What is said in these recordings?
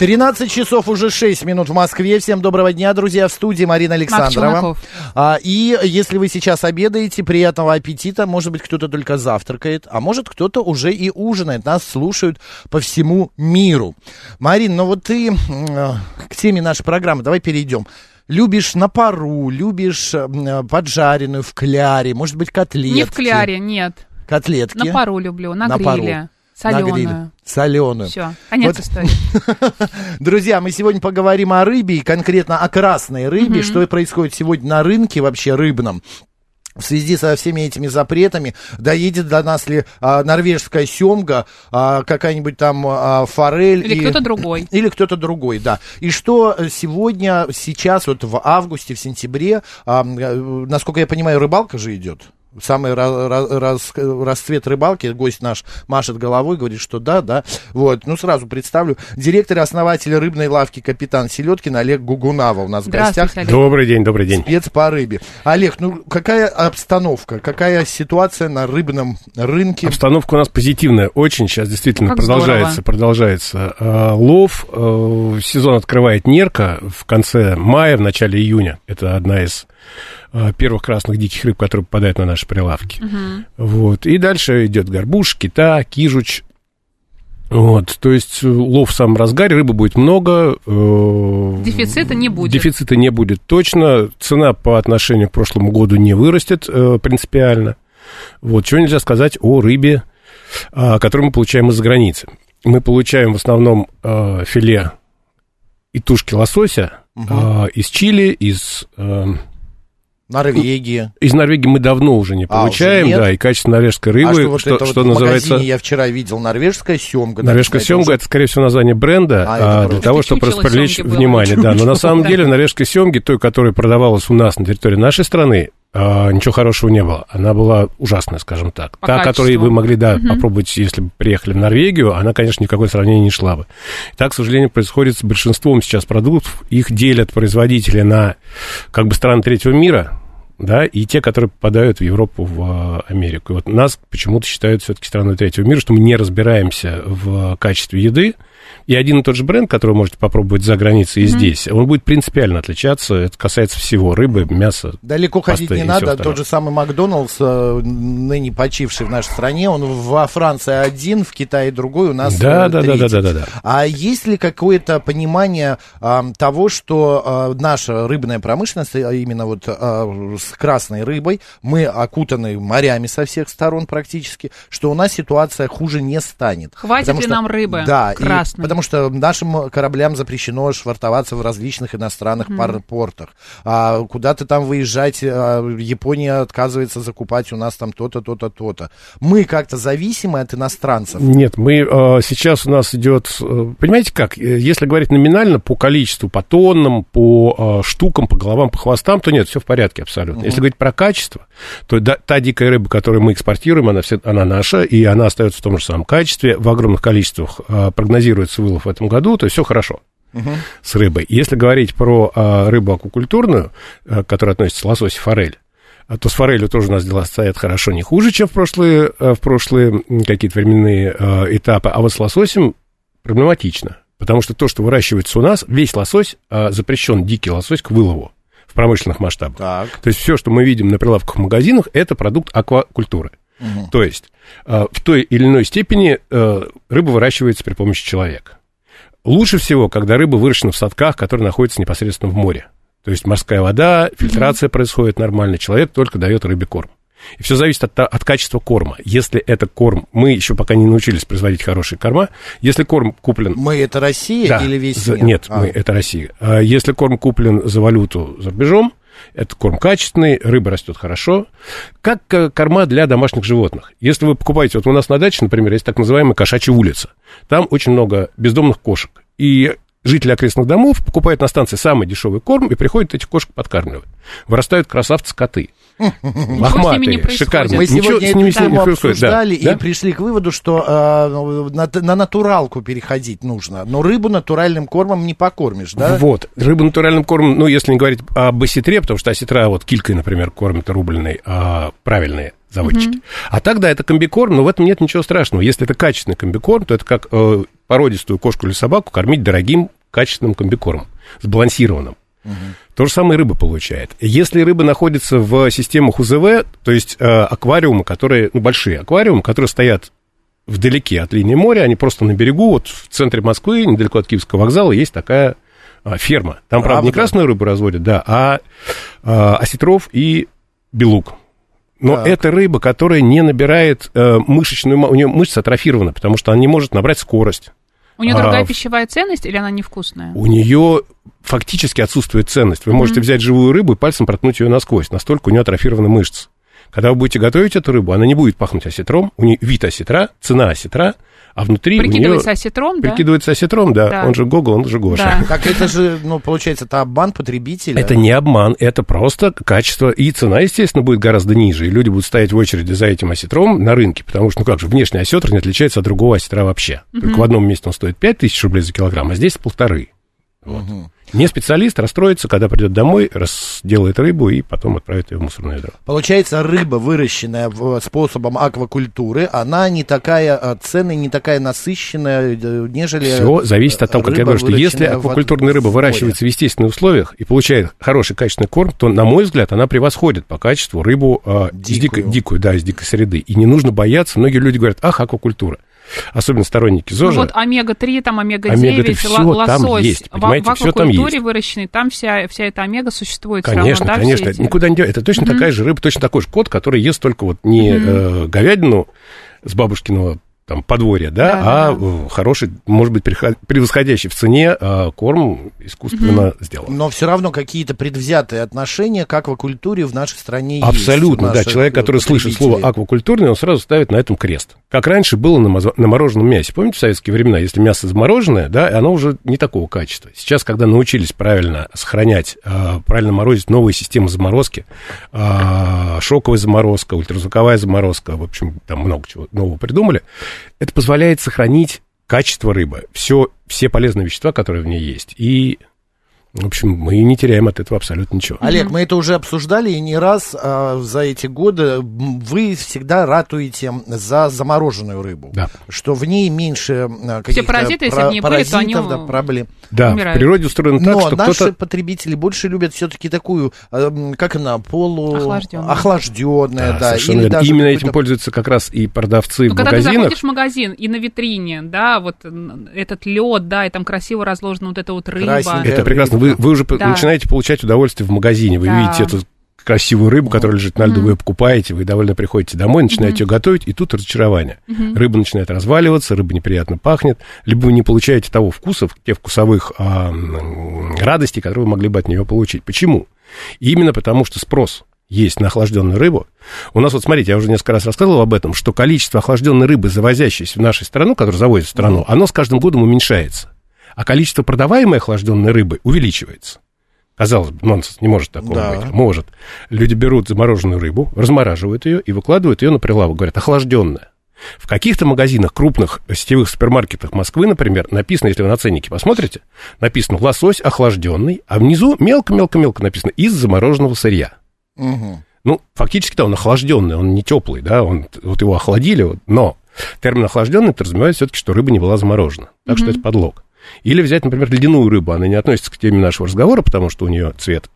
13 часов уже 6 минут в Москве. Всем доброго дня, друзья. В студии Марина Александрова. А, и если вы сейчас обедаете, приятного аппетита. Может быть, кто-то только завтракает, а может, кто-то уже и ужинает. Нас слушают по всему миру. Марин, ну вот ты э, к теме нашей программы. Давай перейдем. Любишь на пару, любишь э, поджаренную в кляре, может быть, котлетки. Не в кляре, нет. Котлетки. На пару люблю, на, На гриле. пару. На гриле. Соленую. Соленую. Все, конец Вот. истории. Друзья, мы сегодня поговорим о рыбе, и конкретно о красной рыбе, что происходит сегодня на рынке вообще рыбном. В связи со всеми этими запретами доедет до нас ли а, норвежская семга, а, какая-нибудь там а, форель. Или и- кто-то другой. Или кто-то другой, да. И что э, сегодня, сейчас, вот в августе, в сентябре, а, э, насколько я понимаю, рыбалка же идет. Самый ра- ра- рас- расцвет рыбалки, гость наш машет головой, говорит, что да, да. Вот, ну сразу представлю. Директор и основатель рыбной лавки «Капитан Селедкин» Олег Гугунава у нас в гостях. Олег. Добрый день, добрый день. Спец по рыбе. Олег, ну какая обстановка, какая ситуация на рыбном рынке? Обстановка у нас позитивная очень. Сейчас действительно Как продолжается, здорово. продолжается э, лов. Э, сезон открывает нерка в конце мая, в начале июня. Это одна из первых красных диких рыб, которые попадают на наши прилавки. Вот. И дальше идет горбуш, кита, кижуч. Вот, то есть э, лов в самом разгаре, рыбы будет много. э, Дефицита не будет. Дефицита не будет точно. Цена по отношению к прошлому году не вырастет э, принципиально. Вот, чего нельзя сказать о рыбе, а, которую мы получаем из-за границы. Мы получаем в основном э, филе и тушки лосося э, из Чили, из, э, Норвегия. из Норвегии мы давно уже не А, уже получаем, да, и качество норвежской а рыбы, что вот что, это что вот называется... магазине я вчера видел норвежская семга. Норвежская семга уже- это, скорее всего, название бренда А, а, для того, чтобы было. внимание. Да, но на самом деле в норвежской семге, той, которая продавалась у нас на территории нашей страны, а, ничего хорошего не было. Она была ужасная, скажем так. По Та, которую качеству. вы могли, да, попробовать, если бы приехали в Норвегию, она, конечно, никакое сравнение не шла бы. Так, к сожалению, происходит с большинством сейчас продуктов. Их делят производители на как бы страны третьего мира, да, и те, которые попадают в Европу, в а, Америку. И вот нас почему-то считают все-таки страной третьего мира, что мы не разбираемся в качестве еды. И один и тот же бренд, который вы можете попробовать за границей и здесь, он будет принципиально отличаться. Это касается всего рыбы, мяса. Далеко ходить пасты не и надо. Тот же самый Макдоналдс, э, ныне почивший в нашей стране, он во Франции один, в Китае другой, у нас Да, э, да, да, третий. да, да, да, да. А есть ли какое-то понимание а, того, что а, наша рыбная промышленность, а именно вот а, с красной рыбой, мы окутаны морями со всех сторон практически, что у нас ситуация хуже не станет? Хватит Потому ли что- нам рыбы Да, и красной? Потому что нашим кораблям запрещено швартоваться в различных иностранных пар- портах. А, куда-то там выезжать, а, Япония отказывается закупать у нас там то-то, то-то, то-то. Мы как-то зависимы от иностранцев. Нет, мы э, сейчас у нас идет, э, понимаете как, э, если говорить номинально по количеству, по тоннам, по э, штукам, по головам, по хвостам, то нет, все в порядке абсолютно. Если говорить про качество, то да- та дикая рыба, которую мы экспортируем, она, все, она наша, и она остается в том же самом качестве, в огромных количествах э, прогнозируется вылов в этом году, то есть все хорошо с рыбой. Если говорить про э, рыбу аквакультурную, э, которая относится к лосось и форель, а то с форелью тоже у нас дела стоят хорошо, не хуже, чем в прошлые, э, в прошлые какие-то временные э, этапы. А вот с лососем проблематично. Потому что то, что выращивается у нас, весь лосось э, запрещен, дикий лосось, к вылову в промышленных масштабах. Так. То есть все, что мы видим на прилавках в магазинах, это продукт аквакультуры. То есть э, в той или иной степени рыба выращивается при помощи человека. Лучше всего, когда рыба выращена в садках, которые находятся непосредственно в море. То есть морская вода, фильтрация происходит нормально, человек только дает рыбе корм. И все зависит от, от качества корма. Если это корм, мы еще пока не научились производить хорошие корма, если корм куплен Мы это Россия да, или весь за- мир? Нет, А. мы, это Россия. А Если корм куплен за валюту за рубежом, это корм качественный, рыба растет хорошо. Как э, корма для домашних животных. Если вы покупаете, вот у нас на даче, например, есть так называемая кошачья улица. Там очень много бездомных кошек. И жители окрестных домов покупают на станции самый дешевый корм и приходят этих кошек подкармливать. Вырастают красавцы-коты. Лохматые, шикарные. Мы Ничего сегодня с ними не происходит. обсуждали Да, и да? пришли к выводу, что э, на, на натуралку переходить нужно. Но рыбу натуральным кормом не покормишь, да? Вот. Рыбу натуральным кормом, ну, если не говорить об осетре, потому что осетра вот килькой, например, кормят рубленой, а, правильные заводчики. А так, да, это комбикорм, но в этом нет ничего страшного. Если это качественный комбикорм, то это как э, породистую кошку или собаку кормить дорогим качественным комбикормом, сбалансированным. То же самое рыба получает. Если рыба находится в системах УЗВ, то есть э, аквариумы, которые, ну, большие аквариумы, которые стоят вдалеке от линии моря, они просто на берегу, вот в центре Москвы, недалеко от Киевского вокзала, есть такая а, ферма. Там, правда, не Правда? красную рыбу разводят, да, а, а осетров и белук. Но Так. это рыба, которая не набирает э, мышечную... У нее мышца атрофирована, потому что она не может набрать скорость. У нее А, другая пищевая ценность или она невкусная? У нее фактически отсутствует ценность. Вы можете взять живую рыбу и пальцем проткнуть ее насквозь. Настолько у нее атрофированы мышцы. Когда вы будете готовить эту рыбу, она не будет пахнуть осетром. У нее вид осетра, цена осетра, а внутри Прикидывается осетром, да? Прикидывается осетром, да. Да. Он же Гогол, он же Гоша. Да. Так это же, ну, получается, это обман потребителя. Это не обман, это просто качество. И цена, естественно, будет гораздо ниже. И люди будут стоять в очереди за этим осетром на рынке, потому что, ну как же, внешний осетр не отличается от другого осетра вообще. Только в одном месте он стоит 5 тысяч рублей за килограмм, а здесь полторы. Вот. Не специалист расстроится, когда придет домой, сделает рыбу и потом отправит ее в мусорное ведро. Получается, рыба, выращенная в- способом аквакультуры, она не такая э, ценная, не такая насыщенная, э, нежели... Все зависит от того, как я говорю, что если аквакультурная рыба выращивается в естественных условиях и получает хороший качественный корм, то, на мой взгляд, она превосходит по качеству рыбу э, из Дикую. дикой, дикую, да, из дикой среды. И не нужно бояться. Многие люди говорят, ах, аквакультура. Особенно сторонники Ну ЗОЖа. вот омега-3, там омега-9, Омега-3, всё ло- там лосось. есть, понимаете, в всё там есть. выращенный, там вся, вся эта омега существует Конечно, равно, да, конечно, все эти? никуда не девается. Это точно такая же рыба, точно такой же кот, который ест только вот не э, говядину с бабушкиного там подворья, да, Да, а да, да. э, хороший, может быть, превосходящий в цене э, корм искусственно сделан. Но все равно какие-то предвзятые отношения к аквакультуре в нашей стране есть. Абсолютно, у да. Человек, который слышит слово аквакультурный, он сразу ставит на этом крест. Как раньше было на, на мороженом мясе. Помните, в советские времена, если мясо замороженное, да, оно уже не такого качества. Сейчас, когда научились правильно сохранять, э, правильно морозить новые системы заморозки, э, шоковая заморозка, ультразвуковая заморозка, в общем, там много чего нового придумали, это позволяет сохранить качество рыбы, все, все полезные вещества, которые в ней есть. И, в общем, мы не теряем от этого абсолютно ничего. Олег, мы это уже обсуждали, и не раз а, за эти годы вы всегда ратуете за замороженную рыбу. Да. Что в ней меньше а, каких-то паразиты, если в ней были, то они, паразитов, да, проблем. Да, умирают. в природе устроено так, Но что наши кто-то... потребители больше любят все-таки такую, эм, как она, полу... Охлаждённую. охлаждённая, да. совершенно или верно. Именно этим пользуются как раз и продавцы Ну, в когда ты магазинах. заходишь в магазин, и на витрине, да, вот этот лед, да, и там красиво разложена вот эта вот рыба. Красненькая. Это прекрасно. Вы, вы уже Да. начинаете получать удовольствие в магазине. Вы Да. видите эту красивую рыбу, которая лежит на льду, вы ее покупаете, вы довольно приходите домой, начинаете ее готовить, и тут разочарование. Рыба начинает разваливаться, рыба неприятно пахнет, либо вы не получаете того вкуса, тех вкусовых а, радостей, которые вы могли бы от нее получить. Почему? Именно потому, что спрос есть на охлажденную рыбу. У нас вот, смотрите, я уже несколько раз рассказывал об этом, что количество охлажденной рыбы, завозящейся в нашу страну, которую завозят в страну, оно с каждым годом уменьшается. А количество продаваемой охлажденной рыбы увеличивается. Казалось бы, нонсенс, не может такого Да. быть. Может. Люди берут замороженную рыбу, размораживают ее и выкладывают ее на прилавок. Говорят, охлажденная. В каких-то магазинах, крупных сетевых супермаркетах Москвы, например, написано, если вы на ценнике посмотрите, написано лосось охлажденный, а внизу мелко-мелко-мелко написано из замороженного сырья. Мгм. Ну, фактически, да, он охлажденный, он не теплый, да, он, вот его охладили, вот, но термин охлажденный подразумевает все-таки, что рыба не была заморожена. Так что это подлог. Или взять, например, ледяную рыбу, она не относится к теме нашего разговора, потому что у нее цвет,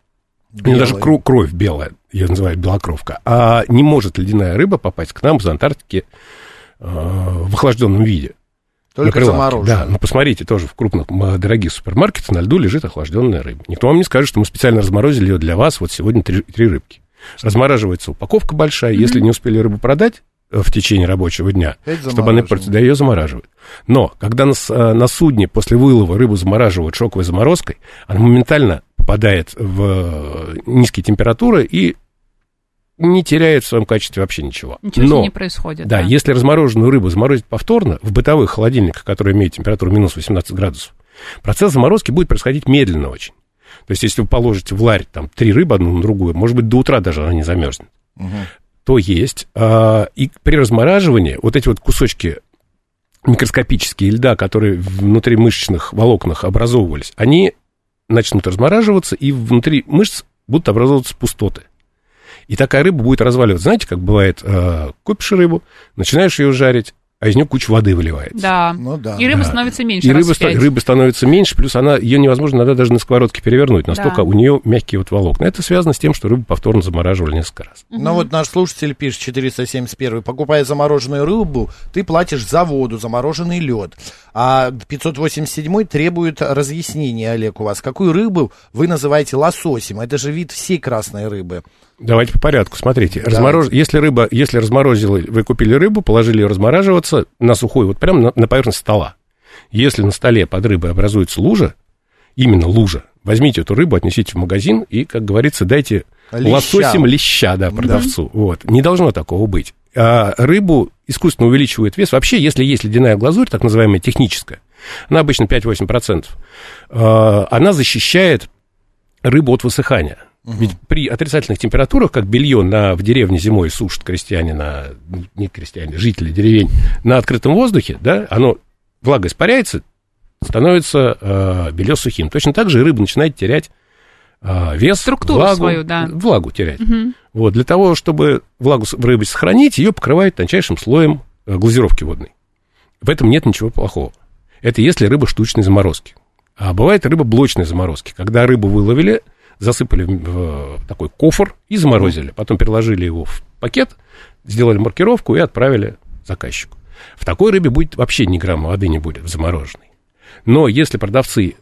у нее даже кру- кровь белая, ее называют белокровка, а не может ледяная рыба попасть к нам из Антарктики э, в охлажденном виде. на Только прилавке. замороженная. Да, ну посмотрите, тоже в крупных дорогих супермаркетах на льду лежит охлажденная рыба. Никто вам не скажет, что мы специально разморозили ее для вас. Вот сегодня три, три рыбки. Размораживается упаковка большая. Если не успели рыбу продать в течение рабочего дня, чтобы она портилась, да, ее замораживают. Но когда на, э, на судне после вылова рыбу замораживают шоковой заморозкой, она моментально попадает в э, низкие температуры и не теряет в своем качестве вообще ничего. Ничего Но не происходит. да, если размороженную рыбу заморозить повторно в бытовых холодильниках, которые имеют температуру минус 18 градусов, Процесс заморозки будет происходить медленно очень. То есть, если вы положите в ларь там три рыбы одну на другую, может быть, до утра даже она не замерзнет. Угу. То есть, а, и при размораживании вот эти вот кусочки микроскопические льда, которые внутри мышечных волокнах образовывались, они начнут размораживаться, и внутри мышц будут образовываться пустоты. И такая рыба будет разваливаться. Знаете, как бывает, э, купишь рыбу, начинаешь ее жарить, а из нее куча воды выливается. Да. Ну, да. И рыба да. становится меньше. И рыба, рыба становится меньше, плюс она, ее невозможно иногда даже на сковородке перевернуть. Настолько да. у нее мягкие вот волокна. Это связано с тем, что рыбу повторно замораживали несколько раз. Ну вот наш слушатель пишет, 471, покупая замороженную рыбу, ты платишь за воду, замороженный лед. А 587 требует разъяснения, Олег, у вас. Какую рыбу вы называете лососем? Это же вид всей красной рыбы. Давайте по порядку. Смотрите, разморож... если рыба, если разморозили, вы купили рыбу, положили ее размораживаться на сухую, вот прямо на, на поверхность стола. Если на столе под рыбой образуется лужа, именно лужа, возьмите эту рыбу, отнесите в магазин и, как говорится, дайте леща. лососем леща, да, продавцу. Да. Вот. Не должно такого быть. А рыбу искусственно увеличивает вес. Вообще, если есть ледяная глазурь, так называемая техническая, она обычно 5-8%, а, она защищает рыбу от высыхания. Угу. Ведь при отрицательных температурах, как белье на, в деревне зимой сушат крестьяне, на, не крестьяне, жители деревень, на открытом воздухе, да, оно, влага испаряется, становится э, белье сухим. Точно так же рыба начинает терять э, вес, Структуру влагу, свою, да. влагу терять. Угу. Вот, для того, чтобы влагу в рыбе сохранить, ее покрывают тончайшим слоем э, глазировки водной. В этом нет ничего плохого. Это если рыба штучной заморозки. А бывает рыба блочной заморозки, когда рыбу выловили, засыпали в такой кофр и заморозили. Потом переложили его в пакет, сделали маркировку и отправили заказчику. В такой рыбе будет вообще ни грамма воды не будет в замороженной. Но если продавцы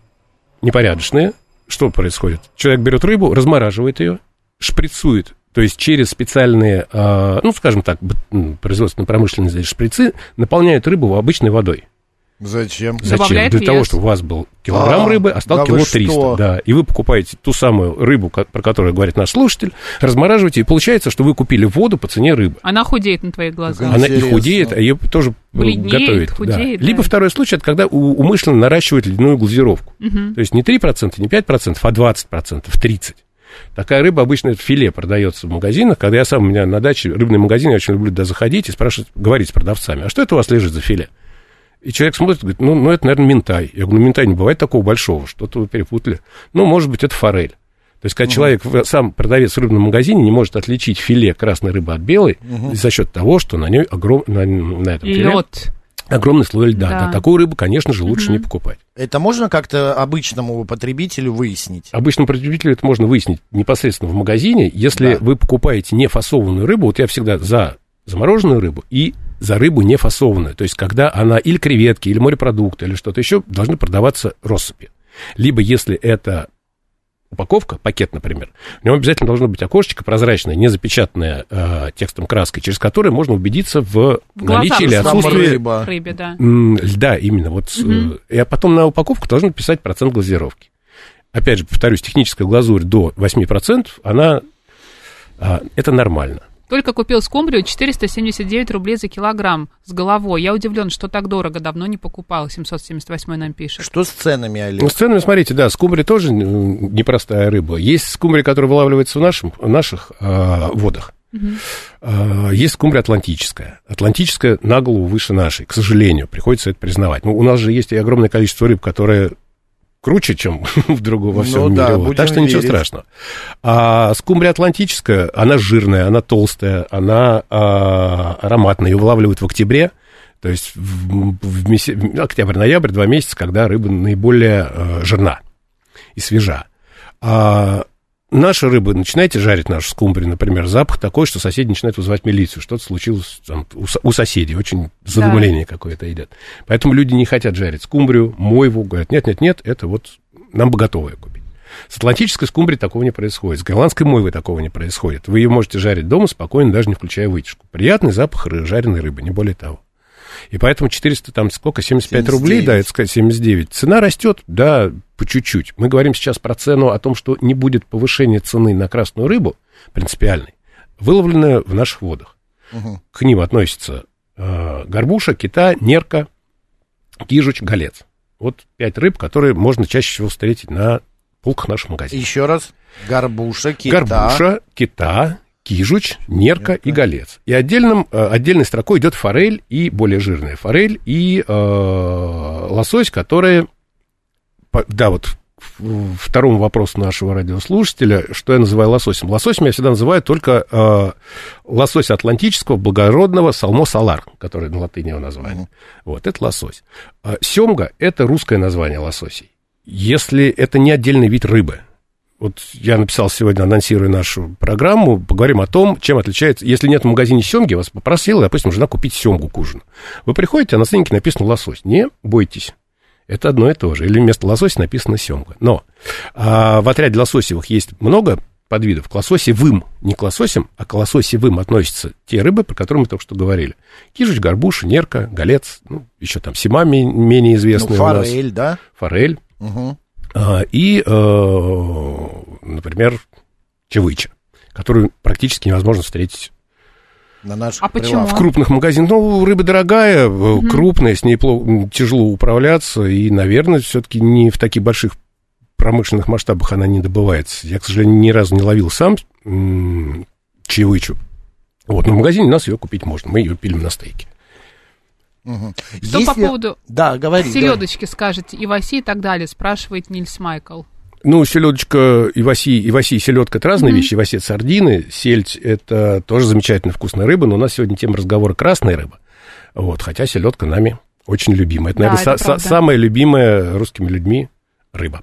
непорядочные, что происходит? Человек берет рыбу, размораживает ее, шприцует, то есть через специальные, а, ну, скажем так, производственно-промышленные шприцы, наполняет рыбу обычной водой. Зачем? Зачем? Для вес. того, чтобы у вас был килограмм а, рыбы, а стал да кило 300. Что? Да, и вы покупаете ту самую рыбу, про которую говорит наш слушатель, размораживаете, и получается, что вы купили воду по цене рыбы. Она худеет на твоих глазах. Она и худеет, а ее тоже Бледнеет, готовит. Худеет, да. Да. Либо второй случай, это когда умышленно наращивают ледяную глазировку. Угу. То есть не 3%, не 5%, а 20%, 30%. Такая рыба обычно в филе продается в магазинах. Когда я сам у меня на даче рыбный магазин, я очень люблю туда заходить и спрашивать, говорить с продавцами, а что это у вас лежит за филе? И человек смотрит, говорит, ну, ну это, наверное, ментай. Я говорю, ну, ментай не бывает такого большого, что-то вы перепутали. Ну, может быть, это форель. То есть, когда угу. человек, сам продавец в рыбном магазине, не может отличить филе красной рыбы от белой угу. за счет того, что на ней огром... на, на этом филе Лед. огромный слой льда. Да. Да, такую рыбу, конечно же, лучше угу. не покупать. Это можно как-то обычному потребителю выяснить? Обычному потребителю это можно выяснить непосредственно в магазине. Если да. вы покупаете не фасованную рыбу, вот я всегда за замороженную рыбу и за рыбу не фасованную. То есть, когда она или креветки, или морепродукты, или что-то еще, должны продаваться россыпи. Либо, если это упаковка, пакет, например, в нем обязательно должно быть окошечко прозрачное, не запечатанное э, текстом краской, через которое можно убедиться в, в наличии или отсутствии рыба. Рыбе, да. льда именно. Вот, угу. э, и потом на упаковку должны писать процент глазировки. Опять же, повторюсь, техническая глазурь до 8%, она, э, это нормально. Только купил скумбрию 479 рублей за килограмм с головой. Я удивлен, что так дорого, давно не покупал. 778 нам пишет. Что с ценами, Олег? Ну, с ценами, смотрите, да, скумбрия тоже непростая рыба. Есть скумбрия, которая вылавливается в, нашем, в наших э, водах. Угу. Есть скумбрия атлантическая. Атлантическая на голову выше нашей, к сожалению, приходится это признавать. Ну, у нас же есть и огромное количество рыб, которые круче, чем в другом во всем ну, мире. Да, вот. Так что верить. ничего страшного. А скумбрия атлантическая, она жирная, она толстая, она а, ароматная. Ее вылавливают в октябре. То есть в, в меся... октябрь-ноябрь, два месяца, когда рыба наиболее а, жирна и свежа. А Наши рыбы, начинаете жарить нашу скумбрию, например, запах такой, что соседи начинают вызывать милицию. Что-то случилось там, у, у соседей, очень задумление да. какое-то идет. Поэтому люди не хотят жарить скумбрию, мойву, говорят, нет-нет-нет, это вот нам бы готовое купить. С атлантической скумбрией такого не происходит. С голландской мойвой такого не происходит. Вы ее можете жарить дома спокойно, даже не включая вытяжку. Приятный запах жареной рыбы, не более того. И поэтому 400, там сколько, 75 79. рублей, да, это сказать, 79. Цена растет, да, по чуть-чуть. Мы говорим сейчас про цену о том, что не будет повышения цены на красную рыбу, принципиальной, выловленную в наших водах. Угу. К ним относятся э, горбуша, кита, нерка, кижуч, голец. Вот пять рыб, которые можно чаще всего встретить на полках наших магазинов. Еще раз. Горбуша, кита. Горбуша, кита, кижуч, нерка и голец. И отдельным, э, отдельной строкой идет форель и более жирная форель и э, лосось, которые, да, вот второму вопросу нашего радиослушателя, что я называю лососем. Лососем я всегда называю только э, лосось атлантического, благородного салмо салар, который на латыни его название. Mm-hmm. Вот, это лосось. А семга – это русское название лососей. Если это не отдельный вид рыбы, вот я написал сегодня, анонсируя нашу программу, поговорим о том, чем отличается, если нет в магазине семги, вас попросила, допустим, жена купить семгу к ужину. Вы приходите, а на ценнике написано лосось. Не бойтесь. Это одно и то же. Или вместо лосося написано семга. Но а, в отряде лососевых есть много подвидов. К лососевым, не к лососям, а к лососевым относятся те рыбы, про которые мы только что говорили. Кижуч, горбуша, нерка, голец, ну, еще там сима менее известная ну, форель, да? Форель. Угу. А, и, э, например, чевыча, которую практически невозможно встретить на наших а почему? В крупных магазинах. Ну, рыба дорогая, угу. крупная, с ней плохо, тяжело управляться, и, наверное, все-таки не в таких больших промышленных масштабах она не добывается. Я, к сожалению, ни разу не ловил сам чевычу. Вот, но в магазине у нас ее купить можно. Мы ее пилим на стейке. Угу. Что Если... по поводу да, говори, селедочки да. скажете, иваси и так далее, спрашивает Нильс Майкл. Ну, селедочка, иваси, иваси и селедка это разные mm-hmm. вещи. Иваси это сардины, сельдь это тоже замечательно вкусная рыба, но у нас сегодня тема разговора красная рыба. Вот, хотя селедка нами очень любимая. Это, наверное, да, это са- самая любимая русскими людьми рыба.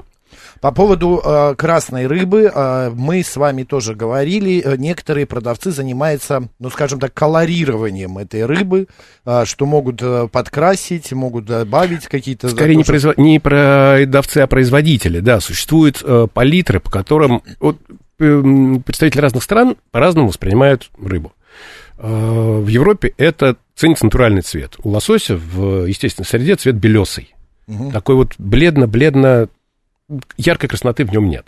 По поводу э, красной рыбы э, мы с вами тоже говорили. Э, некоторые продавцы занимаются, ну, скажем так, колорированием этой рыбы, э, что могут э, подкрасить, могут добавить какие-то... Скорее не, производ... не продавцы, а производители, да. Существуют э, палитры, по которым вот, э, представители разных стран по-разному воспринимают рыбу. Э, в Европе это ценится натуральный цвет. У лосося в естественной среде цвет белесый. Угу. Такой вот бледно-бледно яркой красноты в нем нет.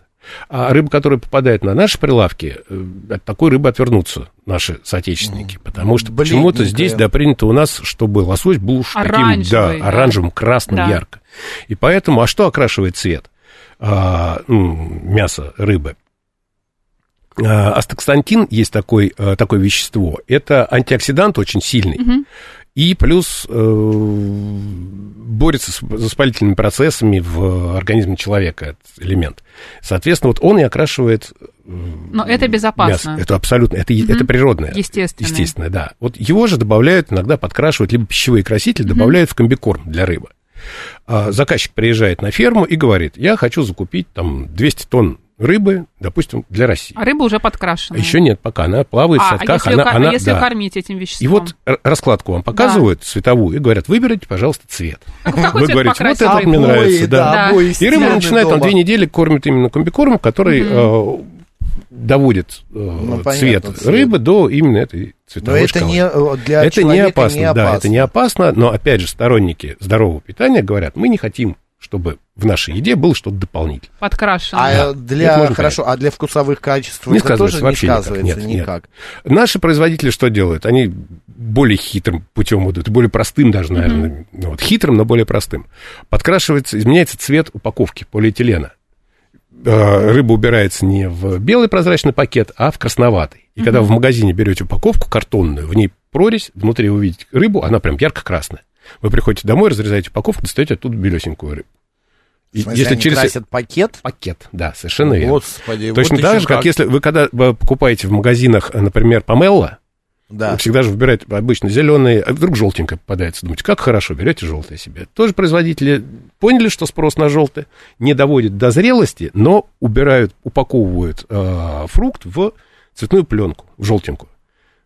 А рыба, которая попадает на наши прилавки, э, от такой рыбы отвернутся наши соотечественники. Потому что почему-то здесь, да, принято у нас, чтобы лосось был уж таким, да, оранжевым, красным, да. ярко. И поэтому, а что окрашивает цвет а, ну, мяса рыбы? А, астаксантин есть такой, а, такое вещество. Это антиоксидант очень сильный. Угу. И плюс э, борется с воспалительными процессами в организме человека, этот элемент. Соответственно, вот он и окрашивает э, Но это безопасно. Мясо. Это абсолютно, это, угу. это природное. Естественно. Естественно, да. Вот его же добавляют, иногда подкрашивают, либо пищевые красители угу. добавляют в комбикорм для рыбы. А заказчик приезжает на ферму и говорит, я хочу закупить там 200 тонн рыбы, допустим, для России. А рыба уже подкрашена. Еще нет, пока она плавает а, в садках. А если, она, а она, если да. кормить этим веществом? И вот раскладку вам показывают да. цветовую и говорят, выберите, пожалуйста, цвет. А Вы говорите, вот это мне нравится. Да. Да. И рыба начинает там две недели кормит именно комбикормом, который угу. э, доводит э, ну, цвет понятно, рыбы до именно этой цветовой но это шкалы. Не э, для это не опасно, не опасно, да, это не опасно, но опять же сторонники здорового питания говорят, мы не хотим чтобы в нашей еде было что-то дополнительное. Подкрашено. А да, для, хорошо, а для вкусовых качеств не это тоже вообще не сказывается никак. Нет, никак. Нет. Наши производители что делают? Они более хитрым путем идут, более простым даже, наверное. Mm-hmm. Вот, хитрым, но более простым. Подкрашивается, изменяется цвет упаковки полиэтилена. Э, рыба убирается не в белый прозрачный пакет, а в красноватый. И mm-hmm. когда в магазине берете упаковку картонную, в ней прорезь, внутри увидите рыбу, она прям ярко-красная. Вы приходите домой, разрезаете упаковку, достаете оттуда белесенькую рыбу. В смысле, если они через красят пакет? Пакет, да, совершенно верно. Господи, Точно вот так же, как, как если вы когда покупаете в магазинах, например, помелла, да. Вы всегда же выбираете обычно зеленые, а вдруг желтенькое попадается. Думаете, как хорошо, берете желтое себе. Тоже производители поняли, что спрос на желтое не доводит до зрелости, но убирают, упаковывают э, фрукт в цветную пленку, в желтенькую.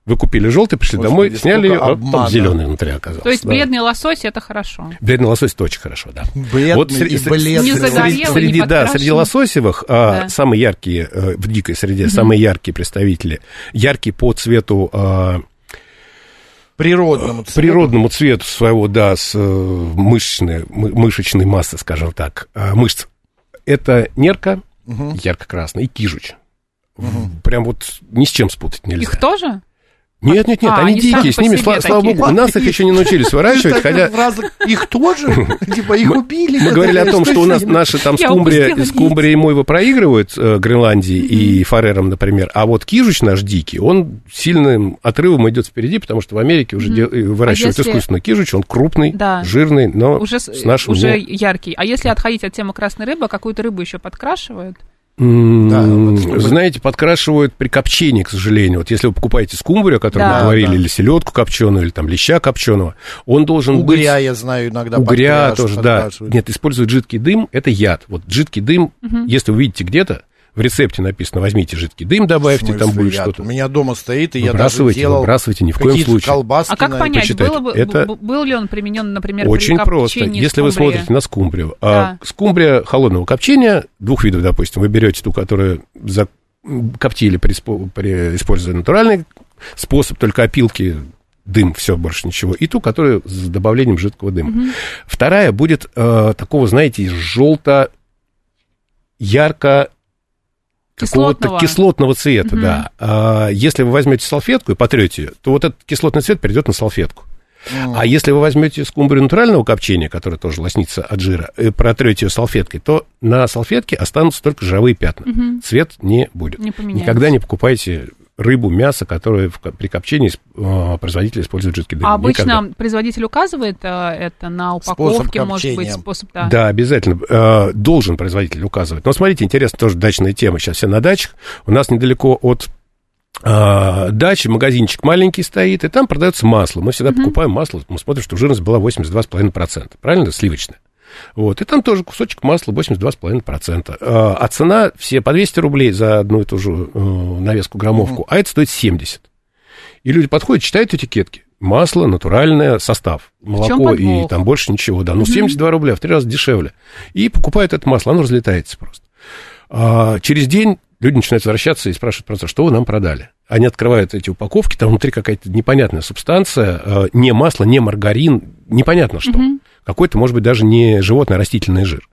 Вы купили желтый, пришли Господи, домой, сняли ее, а там зеленый внутри оказался. То есть да. бледный лосось это хорошо. Бледный лосось это очень хорошо, да. Бледный вот среди, бледный. Не среди, среди, да, среди лососевых а, да. а, самые яркие а, в дикой среде, угу. самые яркие представители, яркие по цвету а, природному цвету. Природному цвету своего, да, с э, мышечной, мышечной массы, скажем так, мышц. Это нерка, угу. ярко-красный, и кижуч. Угу. Прям вот ни с чем спутать нельзя. Их тоже? Нет, нет, нет, А, они они дикие, с ними, по слава, богу, у нас их еще не научились выращивать, хотя Их тоже? Типа их убили? мы говорили о том, что у нас наши там скумбрия, скумбрия и мойва проигрывают э, Гренландии и Фарерам, например, а вот кижуч наш дикий, он сильным отрывом идет впереди, потому что в Америке уже э, выращивают А если- искусственно кижуч, он крупный, жирный, но Уже, с нашим уже яркий. А если отходить от темы красной рыбы, а какую-то рыбу еще подкрашивают? Да, вот Знаете, подкрашивают при копчении, к сожалению. Вот если вы покупаете скумбрию, о которой Да. мы говорили, Да. или селедку копченую, или там леща копченого, он должен Угря, быть... я знаю, иногда Угря тоже, да. Нет, используют жидкий дым, это яд. Вот жидкий дым, если вы видите где-то, в рецепте написано, возьмите жидкий дым, добавьте, смысле, там будет что-то. У меня дома стоит, и я даже делал выбрасывайте, ни в коем случае. колбаски. А как на- понять, почитайте. было бы, Это- был ли он применен, например, Очень при просто. Если вы скумбрии? смотрите на скумбрию, Да. а скумбрия холодного копчения, двух видов, допустим, вы берете ту, которую за... коптили, при, при- используя натуральный способ, только опилки, дым, все, больше ничего, и ту, которая с добавлением жидкого дыма. Вторая будет э, такого, знаете, желто ярко какого-то Кислотного. цвета, Мгм. да. А, если вы возьмете салфетку и потрете ее, то вот этот кислотный цвет перейдет на салфетку. А если вы возьмете скумбрию натурального копчения, которая тоже лоснится от жира, и протрете ее салфеткой, то на салфетке останутся только жировые пятна. Мгм. Цвет не будет. Не поменяется. Никогда не покупайте рыбу, мясо, которое в при копчении э, производитель использует жидкий дым. А обычно Никогда. производитель указывает э, это на упаковке, может быть, способ, да. Да, обязательно. Э, должен производитель указывать. Но смотрите, интересно, тоже дачная тема. Сейчас все на дачах. У нас недалеко от э, дачи магазинчик маленький стоит, и там продается масло. Мы всегда покупаем масло, мы смотрим, что жирность была 82,5%. Правильно? Сливочное. Вот, и там тоже кусочек масла 82,5%. А, а цена все по 200 рублей за одну и ту же э, навеску граммовку, а это стоит 70. И люди подходят, читают этикетки. Масло, натуральное, состав. Молоко и там больше ничего, да. Ну, 72 рубля, в три раза дешевле. И покупают это масло, оно разлетается просто. А, через день люди начинают возвращаться и спрашивают просто, что вы нам продали. Они открывают эти упаковки, там внутри какая-то непонятная субстанция, а, не масло, не маргарин, непонятно что. Какой-то, может быть, даже не животный, а растительный жир.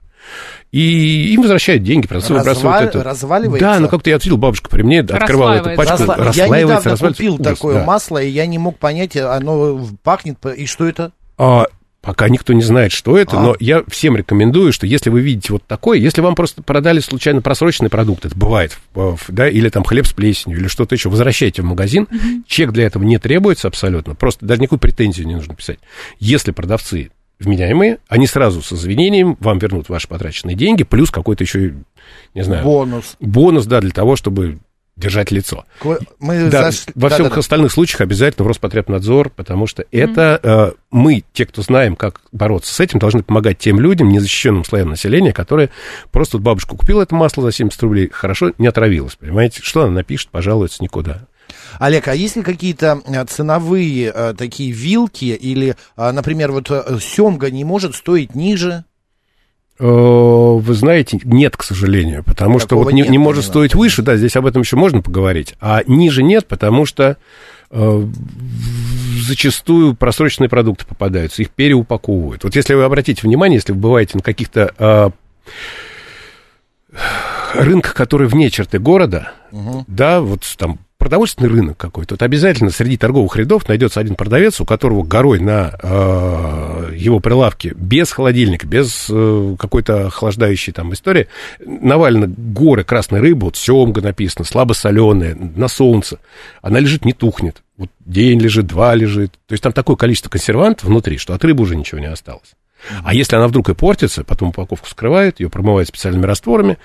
И им возвращают деньги, выбрасывают Развал- это. разваливается? Да, ну как-то я видел, бабушка при мне открывала эту пачку, Расла- Я расслаивается, недавно разваливается. купил Ужас, такое да. масло, и я не мог понять, оно пахнет, и что это? А, пока никто не знает, что это, А. но я всем рекомендую, что если вы видите вот такое, если вам просто продали случайно просроченный продукт, это бывает, да, или там хлеб с плесенью, или что-то еще, возвращайте в магазин, чек для этого не требуется абсолютно, просто даже никакую претензию не нужно писать. Если продавцы вменяемые, они сразу с извинением вам вернут ваши потраченные деньги, плюс какой-то еще, не знаю, Бонус. бонус, да, для того, чтобы держать лицо. Мы Да, зашли- во всех да-да-да. остальных случаях обязательно в Роспотребнадзор, потому что это э, мы, те, кто знаем, как бороться с этим, должны помогать тем людям, незащищенным слоям населения, которые просто вот бабушка купила это масло за 70 рублей, хорошо не отравилась, понимаете? Что она напишет, пожалуется никуда. Олег, а есть ли какие-то э, ценовые э, такие вилки или, э, например, вот семга не может стоить ниже? Вы знаете, нет, к сожалению, потому что Такого вот не, нет, не может именно. стоить выше, да, здесь об этом еще можно поговорить, а ниже нет, потому что э, зачастую просроченные продукты попадаются, их переупаковывают. Вот если вы обратите внимание, если вы бываете на каких-то э, рынках, которые вне черты города, да, вот там продовольственный рынок какой-то, вот обязательно среди торговых рядов найдется один продавец, у которого горой на э, его прилавке без холодильника, без э, какой-то охлаждающей там истории, навалено горы красной рыбы, вот семга написано, слабосоленая, на солнце, она лежит, не тухнет, вот день лежит, два лежит, то есть там такое количество консервантов внутри, что от рыбы уже ничего не осталось. А если она вдруг и портится, потом упаковку скрывают, ее промывают специальными растворами,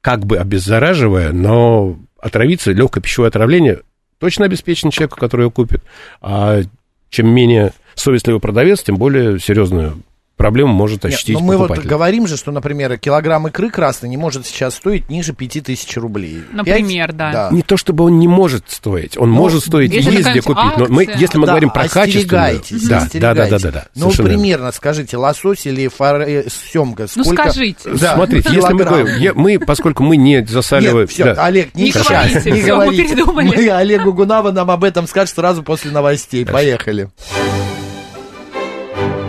как бы обеззараживая, но отравиться, легкое пищевое отравление точно обеспечено человеку, который ее купит. А чем менее совестливый продавец, тем более серьезную проблему может Нет, ощутить но мы вот покупатель. говорим же, что, например, килограмм икры красной не может сейчас стоить ниже 5000 рублей. Например, Пять? да. Не то чтобы он не может стоить, он Ну, может стоить, если есть где купить. Но мы, акция. если мы Да, говорим про качественную, остерегайтесь, да, да, да, да, да, да, Ну, совершенно примерно, скажите, лосось или форе... семга, Ну, сколько... скажите. Да, Смотрите, если мы говорим, я- мы, поскольку мы не засаливаем... Нет, все, да. Олег, не, Не сейчас, говорите, не мы говорите. передумали. Мы Олегу Гунава нам об этом скажет сразу после новостей. Поехали.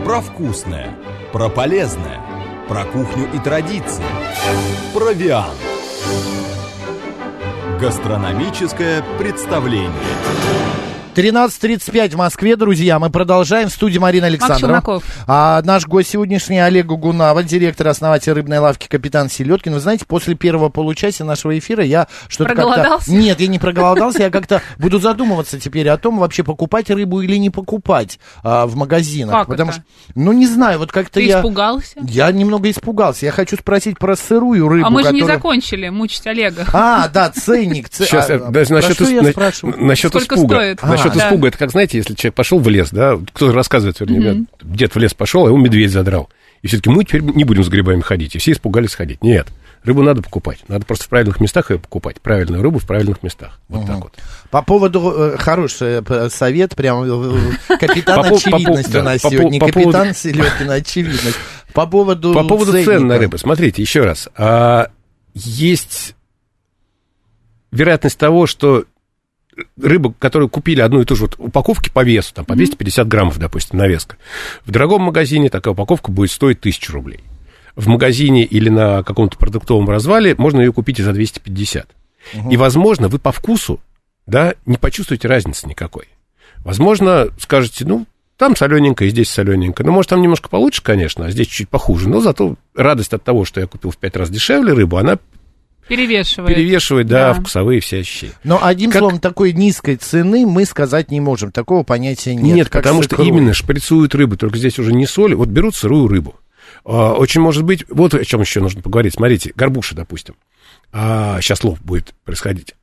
Про вкусное, про полезное, про кухню и традиции. Провиант. Гастрономическое представление. 13.35 в Москве, друзья. Мы продолжаем. В студии Марина Александрова. А наш гость сегодняшний Олег Гугунава, директор, основатель рыбной лавки «Капитан Селедкин». Вы знаете, после первого получаса нашего эфира я что-то как-то... Нет, я не проголодался. Я как-то буду задумываться теперь о том, вообще покупать рыбу или не покупать а, в магазинах. Как потому это? что, ну, не знаю, вот как-то Ты я... испугался? Я немного испугался. Я хочу спросить про сырую рыбу, А мы же не которая- закончили мучить Олега. А, да, ценник. ц- Сейчас, а, про насчет, что я на- спрашиваю? насчет Сколько испуга. стоит? Насчет А, да. испуга, это как, знаете, если человек пошел в лес, да, кто рассказывает, вернее, да, дед в лес пошел, а его медведь задрал. И все-таки мы теперь не будем с грибами ходить. И все испугались ходить. Нет, рыбу надо покупать. Надо просто в правильных местах ее покупать. Правильную рыбу в правильных местах. Вот так вот. По поводу э, хороший э, совет, прям э, капитан очевидность у нас сегодня, капитан Селедкин, очевидность. По поводу По поводу цен на рыбу. Смотрите, еще раз. А, есть вероятность того, что рыбу, которую купили одну и ту же вот упаковки по весу, там по 250 граммов, допустим, навеска, в дорогом магазине такая упаковка будет стоить 1000 рублей. В магазине или на каком-то продуктовом развале можно ее купить и за 250. И, возможно, вы по вкусу, да, не почувствуете разницы никакой. Возможно, скажете, ну, там солененько и здесь солененько. Ну, может, там немножко получше, конечно, а здесь чуть похуже. Но зато радость от того, что я купил в пять раз дешевле рыбу, она Перевешивает. перевешивает, да, Да. вкусовые все ощущения. Но одним Как- словом, такой низкой цены мы сказать не можем. Такого понятия нет. Нет, как потому что именно шприцуют рыбу, только здесь уже не соль, вот берут сырую рыбу. А, Очень может быть, вот о чем еще нужно поговорить. Смотрите, горбуша, допустим. А, сейчас лов будет происходить.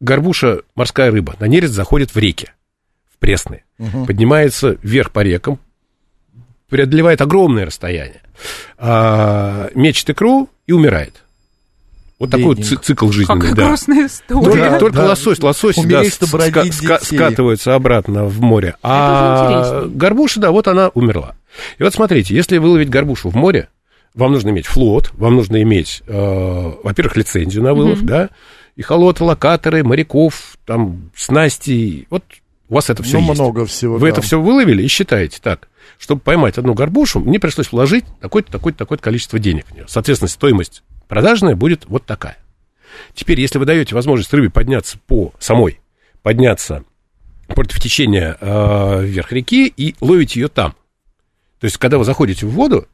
Горбуша, морская рыба, на нерест заходит в реки, в пресные, поднимается вверх по рекам, преодолевает огромное расстояние, а, мечет икру и умирает. Вот такой Бедненько. цикл жизненный, Какая да. грустная история. Только, Да, только да. лосось, лосось да, ска- ска- скатывается обратно в море. А горбуша, да, вот она умерла. И вот смотрите, если выловить горбушу в море, вам нужно иметь флот, вам нужно иметь, э, во-первых, лицензию на вылов, да, и холоты, локаторы, моряков, там, снасти. Вот у вас это все Ну, есть. много всего. Вы да. это все выловили и считаете так. Чтобы поймать одну горбушу, мне пришлось вложить такое-то, такое-то, такое-то количество денег в нее. Соответственно, стоимость продажная будет вот такая. Теперь, если вы даете возможность рыбе подняться по самой, подняться против течения э, вверх реки и ловить ее там. То есть, когда вы заходите в воду,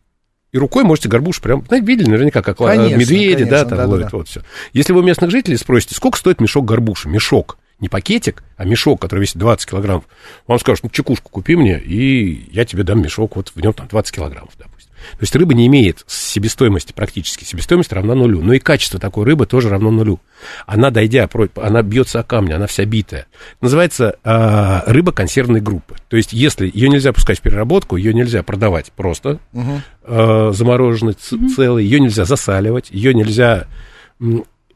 и рукой можете горбушу прям, знаете, видели наверняка, как ла- Конечно, медведи, да, конечно, там да-да-да. ловят, вот все. Если вы у местных жителей спросите, сколько стоит мешок горбуши, мешок, не пакетик, а мешок, который весит 20 килограммов, вам скажут, ну, чекушку купи мне, и я тебе дам мешок, вот в нем там 20 килограммов, допустим. То есть рыба не имеет себестоимости практически, себестоимость равна нулю, но и качество такой рыбы тоже равно нулю. Она, дойдя, про- она бьется о камни, она вся битая. Называется а, рыба консервной группы. То есть если ее нельзя пускать в переработку, ее нельзя продавать просто а, замороженной, ц- целой, ее нельзя засаливать, ее нельзя...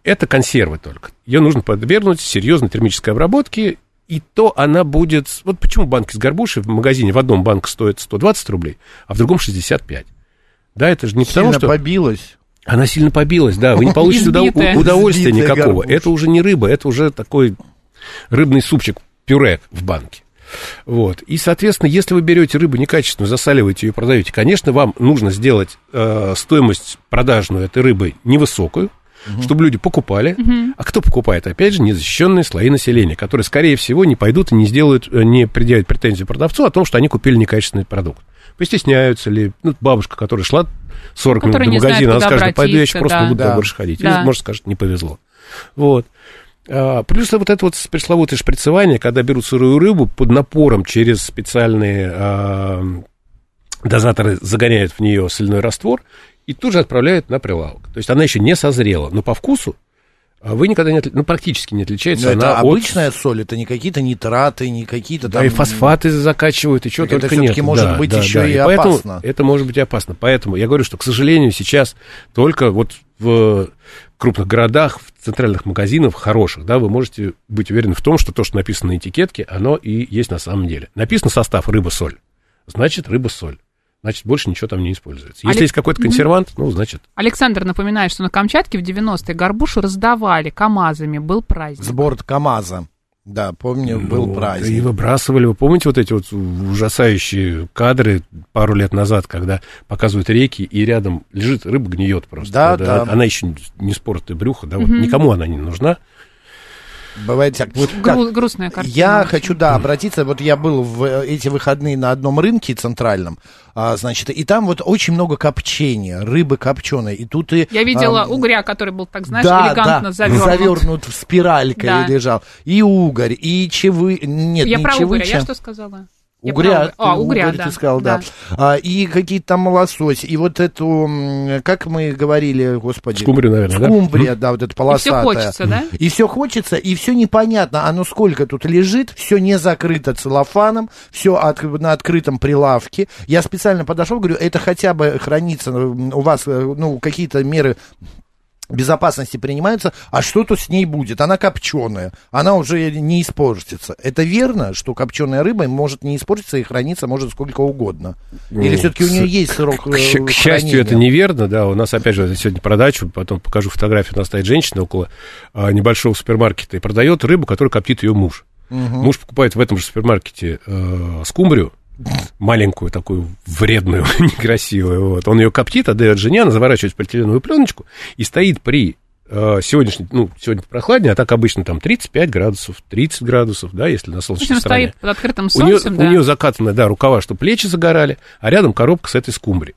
Это консервы только. Ее нужно подвергнуть серьезной термической обработке, и то она будет... Вот почему банки с горбушей в магазине в одном банк стоит 120 рублей, а в другом 65. Да, это же не потому, Сильно что... побилась. Она сильно побилась, да, вы не получите Избитая. удовольствия Избитая никакого. горбуша. Это уже не рыба, это уже такой рыбный супчик, пюре в банке. Вот. И, соответственно, если вы берете рыбу некачественную, засаливаете ее и продаете, конечно, вам нужно сделать э, стоимость продажную этой рыбы невысокую, чтобы люди покупали. А кто покупает? Опять же, незащищенные слои населения, которые, скорее всего, не пойдут и не сделают, э, не предъявят претензию продавцу о том, что они купили некачественный продукт. Постесняются ли? Ну, бабушка, которая шла 40 минут Которая до магазина, она куда скажет, пойду я еще обратиться, просто да. не буду Да. больше ходить. Да. Или, может, скажет, не повезло. Вот. А, Плюс вот это вот пресловутое шприцевание, когда берут сырую рыбу под напором через специальные а, дозаторы загоняют в нее соляной раствор и тут же отправляют на прилавок. То есть она еще не созрела, но по вкусу вы никогда не, отли- ну, практически не отличается Но она это от- обычная соль, это не какие-то нитраты, не какие-то Да, там... и фосфаты закачивают, и чего Так это только нет. всё-таки может Да, быть да, еще да. и поэтому опасно. Это может быть опасно. Поэтому я говорю, что, к сожалению, сейчас только вот в крупных городах, в центральных магазинах, хороших, да, вы можете быть уверены в том, что то, что написано на этикетке, оно и есть на самом деле. Написано состав рыба-соль, значит рыба-соль. Значит, больше ничего там не используется. Если Алек- есть какой-то консервант, ну, значит, Александр напоминает, что на Камчатке в 90-е горбушу раздавали КАМАЗами, был праздник. Сбор КАМАЗа. Да, помню, был Ну, праздник. И выбрасывали. Вы помните вот эти вот ужасающие кадры пару лет назад, когда показывают реки, и рядом лежит рыба гниет просто. Да, да. Она еще не спорт и брюхо, да, вот никому она не нужна. Бывает так. Вот Гру- грустная картина. Я очень. хочу, да, обратиться. Вот я был в э, эти выходные на одном рынке центральном, а, значит, и там вот очень много копчения, рыбы копченой. И тут и... Я видела а, угря, который был, так знаешь, да, элегантно да, завернут. завернут в спиралькой Да. лежал. И угорь, и чевы... Нет, Я не про чевыча. я что сказала? Угря. А, ты угря, угорь да. ты сказал, да. А, и какие-то там лосось, и вот эту, как мы говорили, господи... Скумбрию, наверное, да? Скумбрия, да, вот эта И полосатая. все хочется, да? И все хочется, и все непонятно, оно сколько тут лежит, все не закрыто целлофаном, все на открытом прилавке. Я специально подошел, говорю, это хотя бы хранится, у вас, э, ну, какие-то меры безопасности принимаются, а что тут с ней будет? Она копченая, она уже не испортится. Это верно, что копченая рыба может не испортиться и храниться может сколько угодно? Или Ну, все-таки у нее есть срок К, э, к счастью, это неверно, да. У нас, опять же, сегодня про дачу, потом покажу фотографию, у нас стоит женщина около а, небольшого супермаркета и продает рыбу, которую коптит ее муж. Муж покупает в этом же супермаркете э, скумбрию, маленькую такую вредную, некрасивую. Вот. Он ее коптит, отдает жене, она заворачивает в полиэтиленовую пленочку и стоит при э, сегодняшней, ну, сегодня прохладнее, а так обычно там 35 градусов, 30 градусов, да, если на солнечной стороне. стоит под открытым У нее, солнцем, у да. нее закатаны, да, рукава, чтобы плечи загорали, а рядом коробка с этой скумбрией.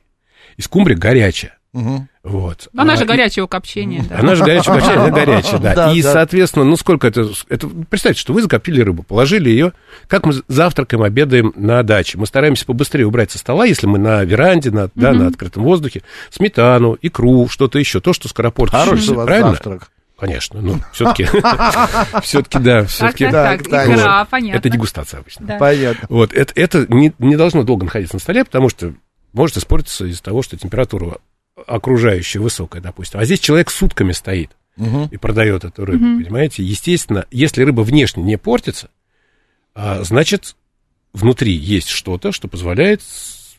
И скумбрия горячая. Мгм. Вот. Она А, же и- горячее у копчения, да. Она же горячая, копченая, она горячая, да. Да, и, да. соответственно, ну сколько это, это... Представьте, что вы закоптили рыбу, положили ее, как мы завтракаем, обедаем на даче. Мы стараемся побыстрее убрать со стола, если мы на веранде, на, да, на открытом воздухе, сметану, икру, что-то еще, то, что скоропортится. Хороший у вас правильно? завтрак. Конечно, ну, все-таки, все-таки, да, Так, все-таки. так, так, так, Вот. понятно. Это дегустация обычно. Понятно. Вот, это, это не, не должно долго находиться на столе, потому что может испортиться из-за того, что температура окружающая высокая, допустим. А здесь человек сутками стоит Мгм. и продает эту рыбу, понимаете? Естественно, если рыба внешне не портится, а, значит, внутри есть что-то, что позволяет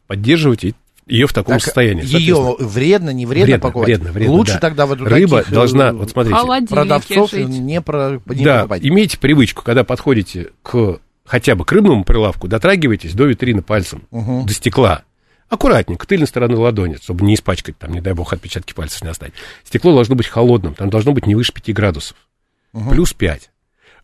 поддерживать ее в таком Так, состоянии. Ее вредно, не вредно, Вредно, покупать? вредно, вредно, Лучше да. тогда вот рыба таких, э, должна, вот смотрите, продавцов жить. не, про, не да, покупать. имейте привычку, когда подходите к хотя бы к рыбному прилавку, дотрагивайтесь до витрины пальцем, Мгм. до стекла. Аккуратненько, тыльной стороной ладони, чтобы не испачкать, там, не дай бог, отпечатки пальцев не оставить. Стекло должно быть холодным, там должно быть не выше 5 градусов. Плюс 5.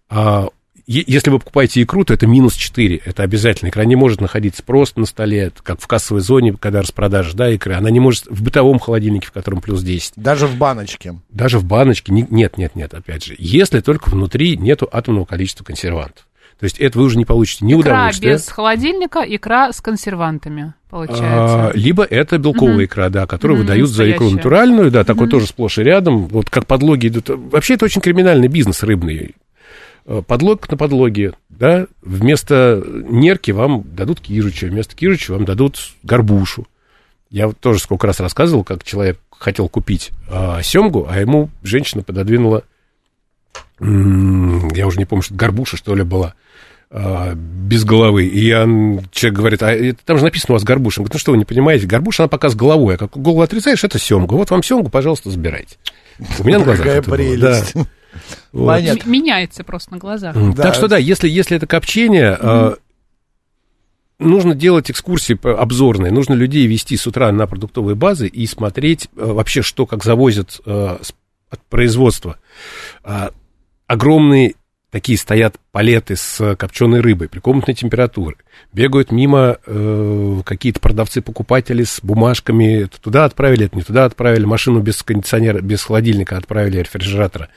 А, если вы покупаете икру, то это минус 4. Это обязательно. Икра не может находиться просто на столе, как в кассовой зоне, когда распродажа, да, икры. Она не может в бытовом холодильнике, в котором плюс 10. Даже в баночке. Даже в баночке не- нет, нет, нет, опять же. Если только внутри нету атомного количества консервантов. То есть это вы уже не получите ни Икра удовольствия. без холодильника, икра с консервантами, а, получается. либо это белковая Мгм. икра, да, которую Мгм, выдают за икру настоящая. натуральную, да, такой тоже сплошь и рядом. Вот как подлоги идут. Вообще это очень криминальный бизнес рыбный. Э, Подлог на подлоге, да, вместо нерки вам дадут кижучу, вместо кижучу вам дадут горбушу. Я вот тоже сколько раз рассказывал, как человек хотел купить а, семгу, а ему женщина пододвинула, я уже не помню, что это горбуша, что ли, была, а, без головы. И я, человек говорит, а это, там же написано у вас горбуша. Он говорит, ну что вы не понимаете, горбуша, она пока с головой, а как голову отрезаешь, это семга. Вот вам семгу, пожалуйста, забирайте. У меня на глазах Какая это было, прелесть. да. Вот. Меняется просто на глазах. Да. Так что да, если, если это копчение, э, нужно делать экскурсии обзорные, нужно людей вести с утра на продуктовые базы и смотреть э, вообще, что как завозят э, от производства. Огромные такие стоят палеты с копченой рыбой при комнатной температуре. Бегают мимо э, какие-то продавцы-покупатели с бумажками. Это туда отправили, это не туда отправили. Машину без кондиционера, без холодильника отправили, рефрижератора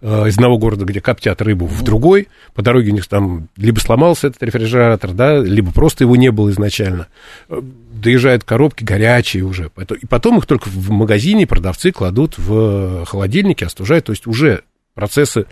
э, из одного города, где коптят рыбу, в другой. По дороге у них там либо сломался этот рефрижератор, да, либо просто его не было изначально. Э, Доезжают коробки горячие уже. И потом их только в магазине продавцы кладут в холодильнике, остужают. То есть уже процессы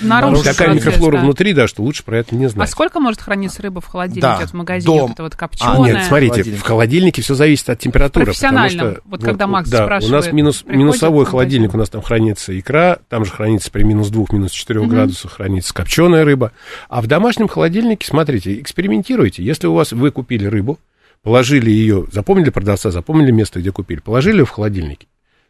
Наружу такая процесс, микрофлора да. внутри, да, что лучше про это не А знать. сколько может храниться рыба в холодильнике Да, вот в магазине? дом. Вот это вот А, копченая. нет, смотрите, Холодильник. в холодильнике все зависит от температуры. Профессионально, что, вот когда Макс да, спрашивает, у нас минус, минусовой холодильник, у нас там хранится икра, там же хранится при минус 2, минус 4 градусах хранится копченая рыба. А в домашнем холодильнике, смотрите, экспериментируйте. Если у вас, вы купили рыбу, положили ее, запомнили продавца, запомнили место, где купили, положили ее в холодильник,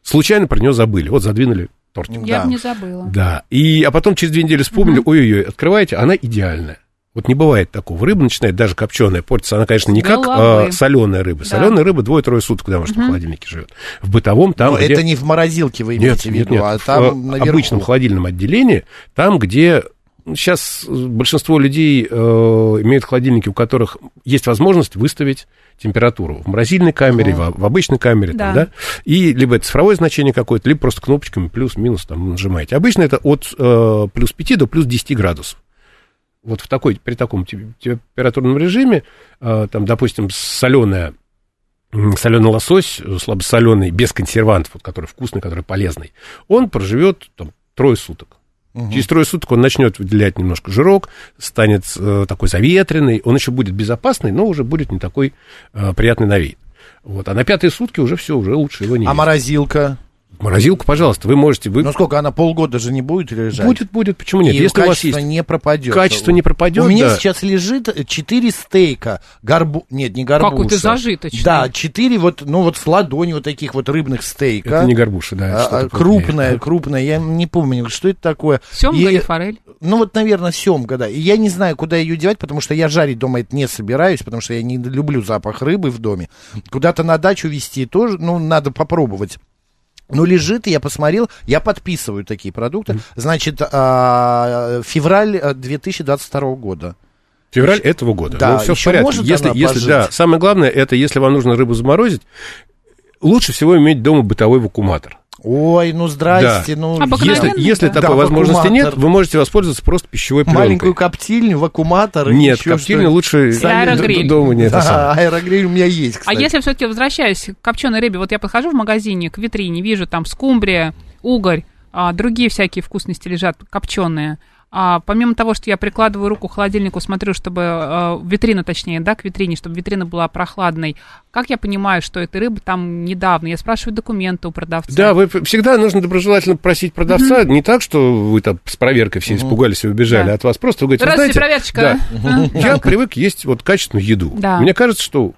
случайно про нее забыли, вот задвинули тортик. Я Да. бы не забыла. Да, и, а потом через две недели вспомнили, ой-ой-ой, открываете, она идеальная. Вот не бывает такого. Рыба начинает даже копченая портиться. Она, конечно, не как головы. соленая рыба. Да. Соленая рыба двое-трое суток в домашнем холодильнике живет. В бытовом там, Но где... это не в морозилке вы Нет, имеете в нет, виду, нет. а в там э, наверху. обычном холодильном отделении, там, где сейчас большинство людей э, имеют холодильники, у которых есть возможность выставить температуру в морозильной камере, в, в обычной камере, Да. там, да, и либо это цифровое значение какое-то, либо просто кнопочками плюс-минус там нажимаете. Обычно это от э, плюс 5 до плюс 10 градусов. Вот в такой, при таком те- температурном режиме, э, там, допустим, соленая соленый лосось, слабосоленый, без консервантов, вот, который вкусный, который полезный, он проживет там, трое суток. Через трое суток он начнет выделять немножко жирок, станет э, такой заветренный, он еще будет безопасный, но уже будет не такой э, приятный на вид. Вот. А на пятые сутки уже все, уже лучше его не А есть. морозилка? Морозилку, пожалуйста, вы можете... Вы... Ну сколько, она полгода же не будет лежать? будет, будет, почему нет? И Если у вас качество есть... не пропадет. Качество не пропадет, У меня да. сейчас лежит 4 стейка. Горбу... Нет, не горбуша. Какой-то зажиточный. Да, 4 вот, ну вот с ладони вот таких вот рыбных стейка. Это не горбуша, да. А, крупная, крупная, я не помню, что это такое. Семга И- или форель? Ну вот, наверное, семга, да. И я не знаю, куда ее девать, потому что я жарить дома это не собираюсь, потому что я не люблю запах рыбы в доме. Куда-то на дачу везти тоже, ну, надо попробовать. Ну, лежит, я посмотрел, я подписываю такие продукты. Значит, а, февраль а, 2022 года. Февраль этого года. Да, ну, все в порядке. может если, если, пожить? да, самое главное, это если вам нужно рыбу заморозить, лучше всего иметь дома бытовой вакууматор. Ой, ну здрасте, ну... А Если, если да. такой Да, возможности нет, вы можете воспользоваться просто пищевой пленкой. Маленькую коптильню, вакууматор. Нет, коптильню лучше аэрогриль. дома нет. Да, аэрогриль у меня есть, А кстати. если все-таки возвращаюсь к копченой рыбе, вот я подхожу в магазине к витрине, вижу там скумбрия, угорь, а, другие всякие вкусности лежат копченые. А, помимо того, что я прикладываю руку к холодильнику, смотрю, чтобы а, витрина, точнее, да, к витрине, чтобы витрина была прохладной. Как я понимаю, что эта рыба там недавно? Я спрашиваю документы у продавца. Да, вы всегда нужно доброжелательно просить продавца, не так, что вы там с проверкой все испугались и убежали Да. от вас, просто вы говорите, Здравствуйте, знаете, проверочка. да, я привык есть вот качественную еду. Да. Мне кажется, что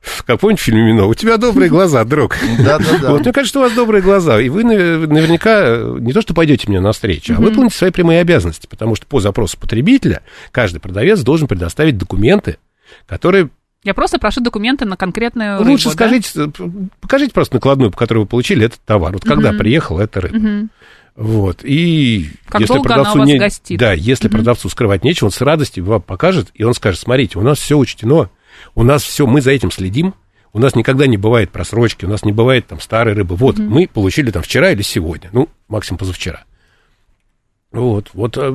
в фильме «Мино», у тебя добрые глаза, друг. Да-да-да. Вот, мне кажется, что у вас добрые глаза, и вы навер- наверняка э, не то, что пойдете мне навстречу, а выполните свои прямые обязанности, потому что по запросу потребителя каждый продавец должен предоставить документы, которые Я просто прошу документы на конкретную рыбу, Лучше да? скажите, э, п- покажите просто накладную, по которой вы получили этот товар. Вот когда приехал эта рыба. Мгм. Вот. И Как если долго она продавцу у вас не... гостит. Да, если продавцу скрывать нечего, он с радостью вам покажет, и он скажет, смотрите, у нас все учтено, у нас все, мы за этим следим, у нас никогда не бывает просрочки, у нас не бывает там старой рыбы. Вот, мы получили там вчера или сегодня, ну, максимум позавчера. Вот, вот э,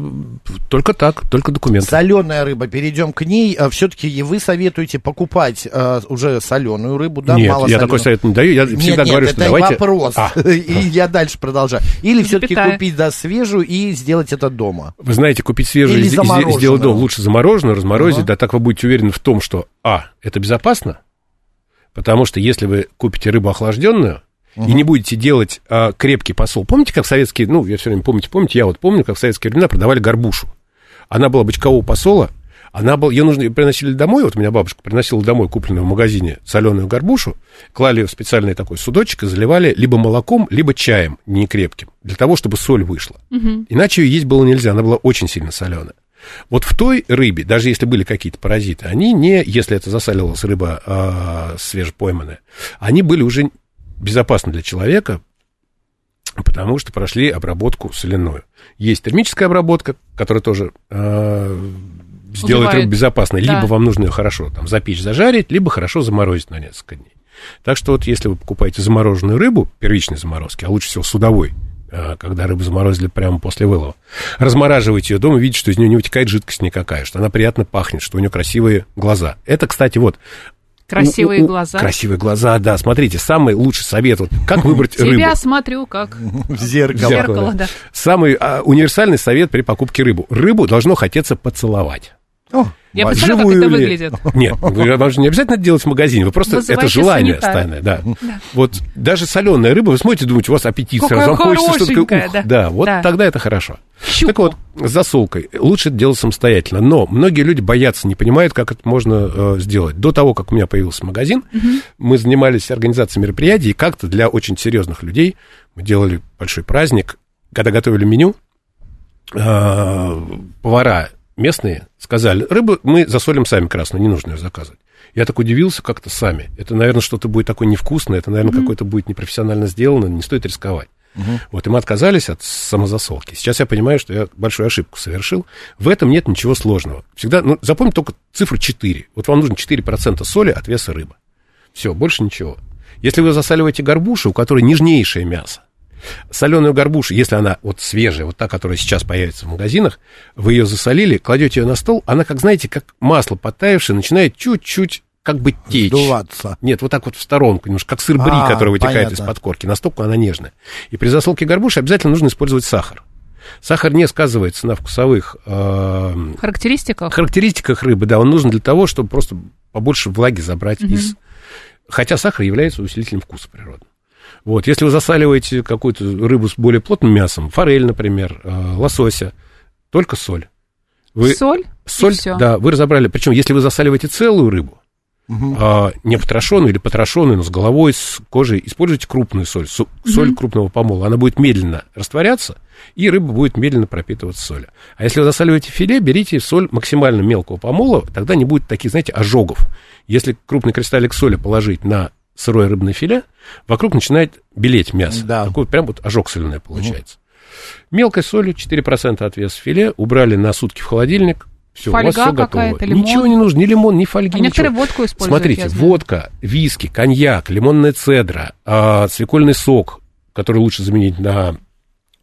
только так, только документы. Соленая рыба, перейдем к ней. Все-таки вы советуете покупать э, уже соленую рыбу, да? Нет, я такой совет не даю, я Нет, всегда нет, говорю, это что давайте... вопрос. А. И я дальше продолжаю. Или все-таки Запятая. купить, да, свежую и сделать это дома. Вы знаете, купить свежее Или и сделать дома лучше замороженную, разморозить, Ага. да так вы будете уверены в том, что, а, это безопасно, потому что если вы купите рыбу охлажденную, и не будете делать а, крепкий посол. Помните, как советские, ну, я все время помните, помните, я вот помню, как в советские времена продавали горбушу. Она была бочкового посола, она была, ее нужно, её приносили домой, вот у меня бабушка приносила домой купленную в магазине соленую горбушу, клали ее в специальный такой судочек и заливали либо молоком, либо чаем не крепким, для того, чтобы соль вышла. Иначе ее есть было нельзя, она была очень сильно соленая. Вот в той рыбе, даже если были какие-то паразиты, они не, если это засаливалась рыба а, свежепойманная, они были уже безопасны для человека, потому что прошли обработку соляную. Есть термическая обработка, которая тоже а, сделает Убивает. рыбу безопасной. Да. Либо вам нужно ее хорошо там, запечь, зажарить, либо хорошо заморозить на несколько дней. Так что вот если вы покупаете замороженную рыбу, первичной заморозки, а лучше всего судовой, а, когда рыбу заморозили прямо после вылова, размораживаете ее дома, видите, что из нее не вытекает жидкость никакая, что она приятно пахнет, что у нее красивые глаза. Это, кстати, вот... Красивые у- у- глаза. Красивые глаза, да. Смотрите, самый лучший совет, вот, как выбрать рыбу. Тебя смотрю, как В зеркало. зеркало, да. Самый а, универсальный совет при покупке рыбу. Рыбу должно хотеться поцеловать. О, Я представляю, как это выглядит. Нет, вам же не обязательно это делать в магазине, вы просто это желание стайное, да. Вот даже соленая рыба, вы смотрите, думаете, у вас аппетит сразу, вам хочется что-то такое, да. да, вот Да. тогда это хорошо. Так вот, с засолкой лучше это делать самостоятельно, но многие люди боятся, не понимают, как это можно э, сделать. До того, как у меня появился магазин, мы занимались организацией мероприятий, и как-то для очень серьезных людей мы делали большой праздник, когда готовили меню, э, повара местные сказали, рыбу мы засолим сами красную, не нужно ее заказывать. Я так удивился как-то сами. Это, наверное, что-то будет такое невкусное, это, наверное, какое-то будет непрофессионально сделано, не стоит рисковать. Угу. Вот, и мы отказались от самозасолки. Сейчас я понимаю, что я большую ошибку совершил. В этом нет ничего сложного. Всегда, ну, запомните только цифру 4. Вот вам нужно 4% соли от веса рыбы. Все, больше ничего. Если вы засаливаете горбушу, у которой нежнейшее мясо, соленую горбушу, если она вот свежая, вот та, которая сейчас появится в магазинах, вы ее засолили, кладете ее на стол, она, как знаете, как масло подтаявшее, начинает чуть-чуть как бы течь. Сдуваться. Нет, вот так вот в сторонку, немножко как сыр бри, а, который вытекает из-под корки. Настолько она нежная. И при засолке горбуши обязательно нужно использовать сахар. Сахар не сказывается на вкусовых э, характеристиках. характеристиках рыбы, да, он нужен для того, чтобы просто побольше влаги забрать угу. из... Хотя сахар является усилителем вкуса природного. Вот, если вы засаливаете какую-то рыбу с более плотным мясом, форель, например, э, лосося, только соль. Вы, соль? Соль, да, вы разобрали. Причем, если вы засаливаете целую рыбу, угу. а, не потрошенную или потрошенную, но с головой, с кожей, используйте крупную соль, соль угу. крупного помола. Она будет медленно растворяться, и рыба будет медленно пропитываться солью. А если вы засаливаете филе, берите соль максимально мелкого помола, тогда не будет таких, знаете, ожогов. Если крупный кристаллик соли положить на сырое рыбное филе, вокруг начинает белеть мясо. Да. Такой прям вот ожог соленый получается. Угу. Мелкой солью 4% от веса филе убрали на сутки в холодильник, все, Фольга у вас все готово. Лимон. Ничего не нужно, ни лимон, ни фольги, а ничего. некоторые водку используют. Смотрите, водка, виски, коньяк, лимонная цедра, э, свекольный сок, который лучше заменить на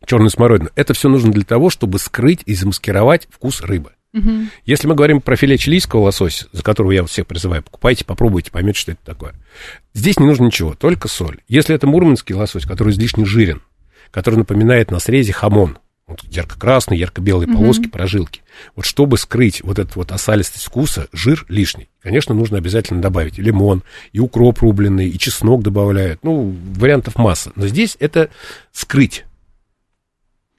черную смородину. Это все нужно для того, чтобы скрыть и замаскировать вкус рыбы. Угу. Если мы говорим про филе чилийского лосося, за которого я вот всех призываю, покупайте, попробуйте, поймете, что это такое. Здесь не нужно ничего, только соль. Если это мурманский лосось, который излишне жирен, который напоминает на срезе хамон, вот ярко-красные, ярко-белые угу. полоски, прожилки. Вот чтобы скрыть вот эту вот осалистость вкуса, жир лишний. Конечно, нужно обязательно добавить и лимон, и укроп рубленый, и чеснок добавляют. Ну, вариантов масса. Но здесь это скрыть.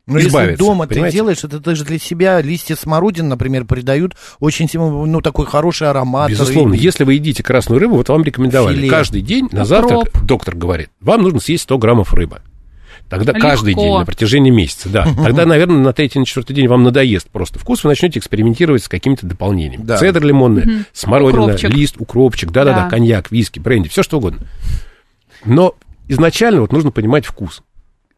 Но если дома понимаете? ты делаешь, это даже для себя листья смородины, например, придают очень ну, такой хороший аромат. Безусловно, рыбы. если вы едите красную рыбу, вот вам рекомендовали Филе. каждый день на завтрак, доктор говорит, вам нужно съесть 100 граммов рыбы. Тогда Легко. каждый день на протяжении месяца, да. Тогда, наверное, на третий, на четвертый день вам надоест просто вкус, вы начнете экспериментировать с какими-то дополнениями. Да. Цедр лимонный, угу. смородина, укропчик. лист, укропчик, да-да-да, коньяк, виски, бренди, все что угодно. Но изначально вот нужно понимать вкус.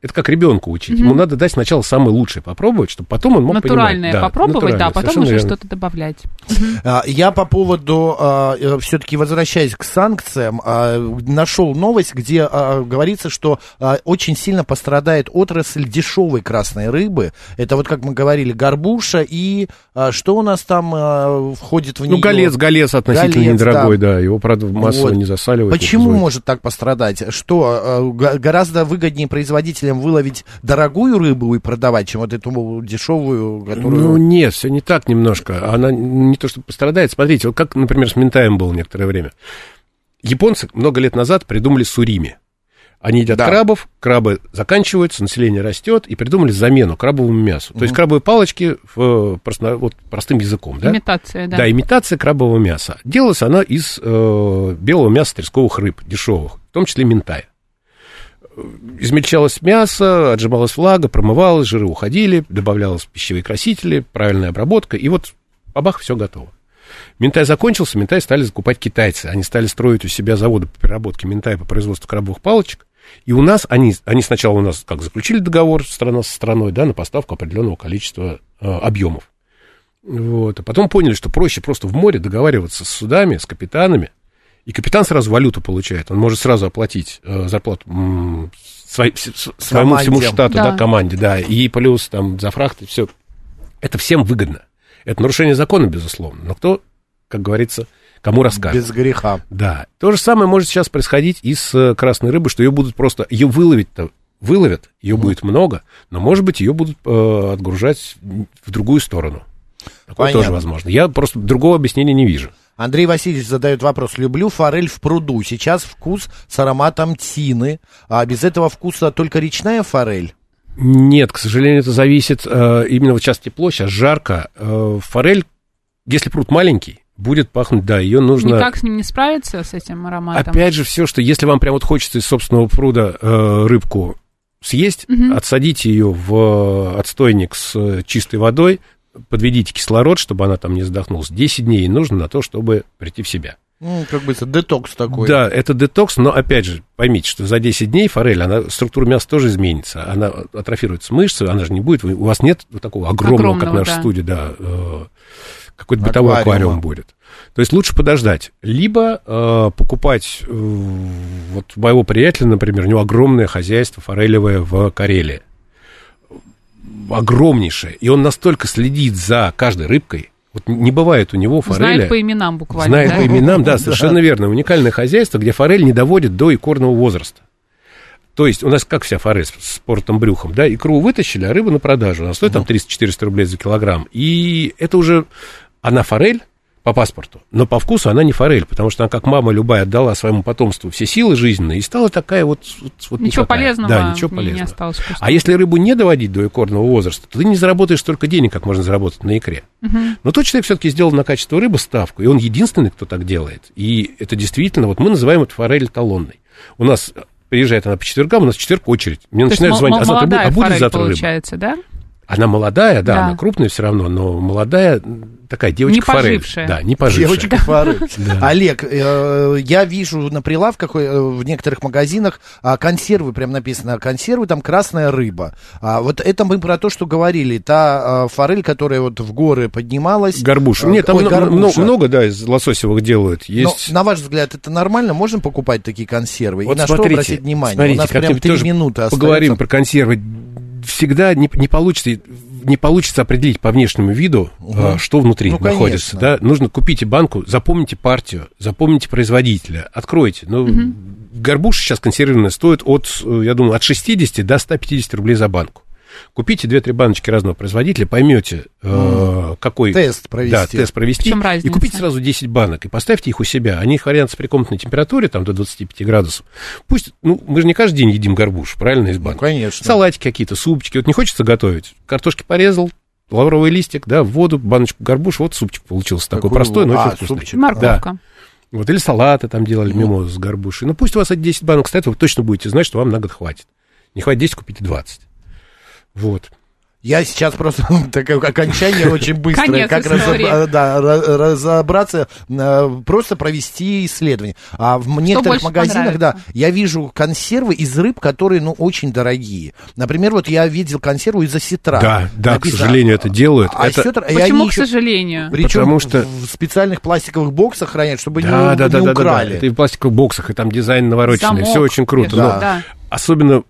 Это как ребенку учить. Mm-hmm. Ему надо дать сначала самое лучшее попробовать, чтобы потом он мог Натуральное понимать. попробовать, натуральное, да, потом уже что-то добавлять. Mm-hmm. Я по поводу, а, э, все-таки возвращаясь к санкциям, а, нашел новость, где а, говорится, что очень сильно пострадает отрасль дешевой красной рыбы. Это вот, как мы говорили, горбуша и что у нас там входит в нее? Ну, голец, голец относительно голец, недорогой, да. да. Его, правда, массово вот. не засаливают. Почему может так пострадать? Что, гораздо выгоднее производителям чем выловить дорогую рыбу и продавать, чем вот эту дешевую, которую... Ну, нет, все не так немножко. Она не то, что пострадает. Смотрите, вот как, например, с ментаем было некоторое время. Японцы много лет назад придумали сурими. Они едят да. крабов, крабы заканчиваются, население растет, и придумали замену крабовому мясу. Угу. То есть крабовые палочки в, просто, вот, простым языком. Да? Имитация, да. Да, имитация крабового мяса. Делалась она из э, белого мяса тресковых рыб, дешевых, в том числе ментая измельчалось мясо, отжималась влага, промывалось, жиры уходили, добавлялось пищевые красители, правильная обработка, и вот бабах, все готово. Минтай закончился, Минтай стали закупать китайцы. Они стали строить у себя заводы по переработке Минтая по производству крабовых палочек. И у нас, они, они сначала у нас как заключили договор страна со страной, да, на поставку определенного количества э, объемов. Вот. А потом поняли, что проще просто в море договариваться с судами, с капитанами, и капитан сразу валюту получает. Он может сразу оплатить э, зарплату м, свой, своему команде. всему штату, да. да, команде, да, и плюс там за фрахты, все. Это всем выгодно. Это нарушение закона, безусловно. Но кто, как говорится, кому расскажет. Без греха. Да. То же самое может сейчас происходить и с э, красной рыбой, что ее будут просто, ее выловить-то выловят, ее mm. будет много, но, может быть, ее будут э, отгружать в другую сторону. Такое Понятно. тоже возможно. Я просто другого объяснения не вижу. Андрей Васильевич задает вопрос. Люблю форель в пруду. Сейчас вкус с ароматом тины. А без этого вкуса только речная форель? Нет, к сожалению, это зависит. Э, именно вот сейчас тепло, сейчас жарко. Э, форель, если пруд маленький, будет пахнуть, да, ее нужно... Никак с ним не справиться, с этим ароматом? Опять же, все, что если вам прям вот хочется из собственного пруда э, рыбку съесть, угу. отсадите ее в отстойник с чистой водой, подведите кислород, чтобы она там не задохнулась. 10 дней нужно на то, чтобы прийти в себя. Ну, как бы это детокс такой. Да, это детокс, но опять же, поймите, что за 10 дней форель, она, структура мяса тоже изменится. Она атрофируется мышцы, она же не будет, у вас нет вот такого огромного, огромного как наша да. студия, да, э, какой-то бытовой аквариум будет. То есть лучше подождать. Либо э, покупать, э, вот моего приятеля, например, у него огромное хозяйство форелевое в Карелии. Огромнейшее. И он настолько следит за каждой рыбкой, вот не бывает у него форели. Знает по именам буквально. Знает да? по именам, да, совершенно верно. Уникальное хозяйство, где форель не доводит до икорного возраста. То есть у нас как вся форель с портом брюхом, да, икру вытащили, а рыбу на продажу. Она стоит там 300-400 рублей за килограмм. И это уже, она форель, по паспорту. Но по вкусу она не форель, потому что она, как мама любая, отдала своему потомству все силы жизненные и стала такая вот... вот, ничего никакая. полезного да, ничего полезного. не осталось вкусного. А если рыбу не доводить до икорного возраста, то ты не заработаешь столько денег, как можно заработать на икре. Угу. Но тот человек все-таки сделал на качество рыбы ставку, и он единственный, кто так делает. И это действительно, вот мы называем это форель талонной. У нас приезжает она по четвергам, у нас четверг очередь. Мне начинают звонить, а завтра будет, а будет завтра рыба? получается, да? Она молодая, да, да, она крупная все равно, но молодая такая девочка не пожившая. Да, не пожившая. Девочка форель. Олег, э, я вижу на прилавках э, в некоторых магазинах а, консервы, прям написано, консервы, там красная рыба. А, вот это мы про то, что говорили, та а, форель, которая вот в горы поднималась. Горбуш. Э, Нет, там много, да, из лососевых делают. На ваш взгляд, это нормально? Можем покупать такие консервы? И на что обратить внимание? У нас прям три минуты Поговорим про консервы всегда не, не получится не получится определить по внешнему виду, угу. что внутри ну, находится. Да? Нужно купите банку, запомните партию, запомните производителя, откройте. Ну, угу. горбуша сейчас консервированная стоит от, я думаю, от 60 до 150 рублей за банку. Купите 2-3 баночки разного производителя, поймете, mm. э, какой... Тест провести. Да, тест провести. И купите сразу 10 банок и поставьте их у себя. Они хранятся при комнатной температуре, там, до 25 градусов. Пусть, ну, мы же не каждый день едим горбуш, правильно, из банка? Ну, конечно. Салатики какие-то, супчики. Вот не хочется готовить. Картошки порезал, лавровый листик, да, в воду, баночку горбуш, вот супчик получился такой, такой простой, но а, очень вкусный. Супчик. Морковка. Да. Вот, или салаты там делали, ну. мимозу с горбушей. Ну, пусть у вас эти 10 банок стоят, вы точно будете знать, что вам на год хватит. Не хватит 10, купите 20. Вот. Я сейчас просто такое окончание очень быстрое, как разоб, да, разобраться, э, просто провести исследование. А в некоторых магазинах, да, я вижу консервы из рыб, которые, ну, очень дорогие. Например, вот я видел консерву из осетра. Да, да, написано, к сожалению, это делают. А это... Осетр, Почему, к еще, сожалению? Причем Потому что... в специальных пластиковых боксах хранят, чтобы да, не, да, не да, украли. Да, да, это и в пластиковых боксах, и там дизайн навороченный, все очень круто. Да. Но да. Особенно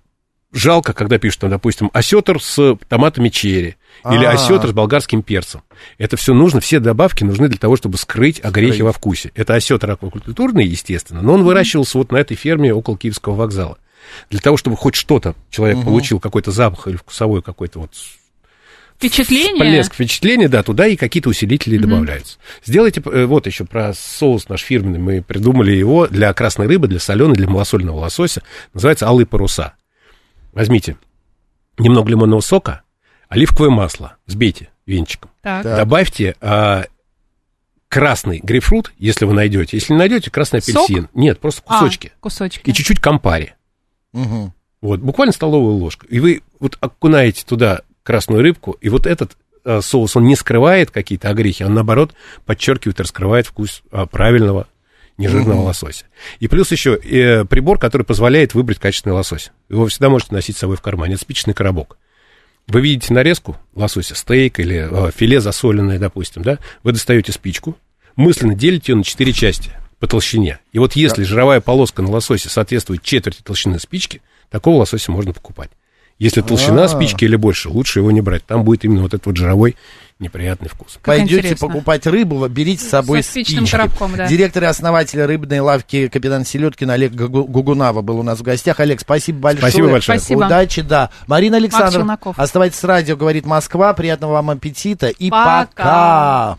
жалко, когда пишут, там, допустим, осетр с томатами черри или а. осетр с болгарским перцем. Это все нужно, все добавки нужны для того, чтобы скрыть огрехи во вкусе. Это осетр аквакультурный, естественно, но он выращивался вот на этой ферме около Киевского вокзала. Для того, чтобы хоть что-то человек угу. получил, какой-то запах или вкусовой какой-то вот Впечатление? Всплеск впечатления, да, туда и какие-то усилители добавляются. Сделайте, э, вот еще про соус наш фирменный, мы придумали его для красной рыбы, для соленой, для малосольного лосося. Называется «Алые паруса». Возьмите немного лимонного сока, оливковое масло, взбейте венчиком. Так. Добавьте а, красный грейпфрут, если вы найдете. Если не найдете, красный апельсин. Сок? Нет, просто кусочки. А, кусочки. И чуть-чуть компари. Угу. Вот, буквально столовую ложку. И вы вот окунаете туда красную рыбку, и вот этот а, соус, он не скрывает какие-то огрехи, он, наоборот, подчеркивает раскрывает вкус а, правильного нежирного mm-hmm. лосося. И плюс еще э, прибор, который позволяет выбрать качественный лосось. Его всегда можете носить с собой в кармане. Это спичечный коробок. Вы видите нарезку лосося, стейк или э, филе засоленное, допустим, да? Вы достаете спичку, мысленно делите ее на четыре части по толщине. И вот если да. жировая полоска на лососе соответствует четверти толщины спички, такого лосося можно покупать. Если толщина А-а-а. спички или больше, лучше его не брать. Там будет именно вот этот вот жировой неприятный вкус. Как Пойдете интересно. покупать рыбу, берите с собой Со спички. Коробком, да. Директор и основатель рыбной лавки капитан Селедкин Олег Гугунава был у нас в гостях. Олег, спасибо большое. Спасибо большое. Спасибо. Удачи, да. Марина Александровна, оставайтесь с радио, говорит Москва. Приятного вам аппетита и пока. пока.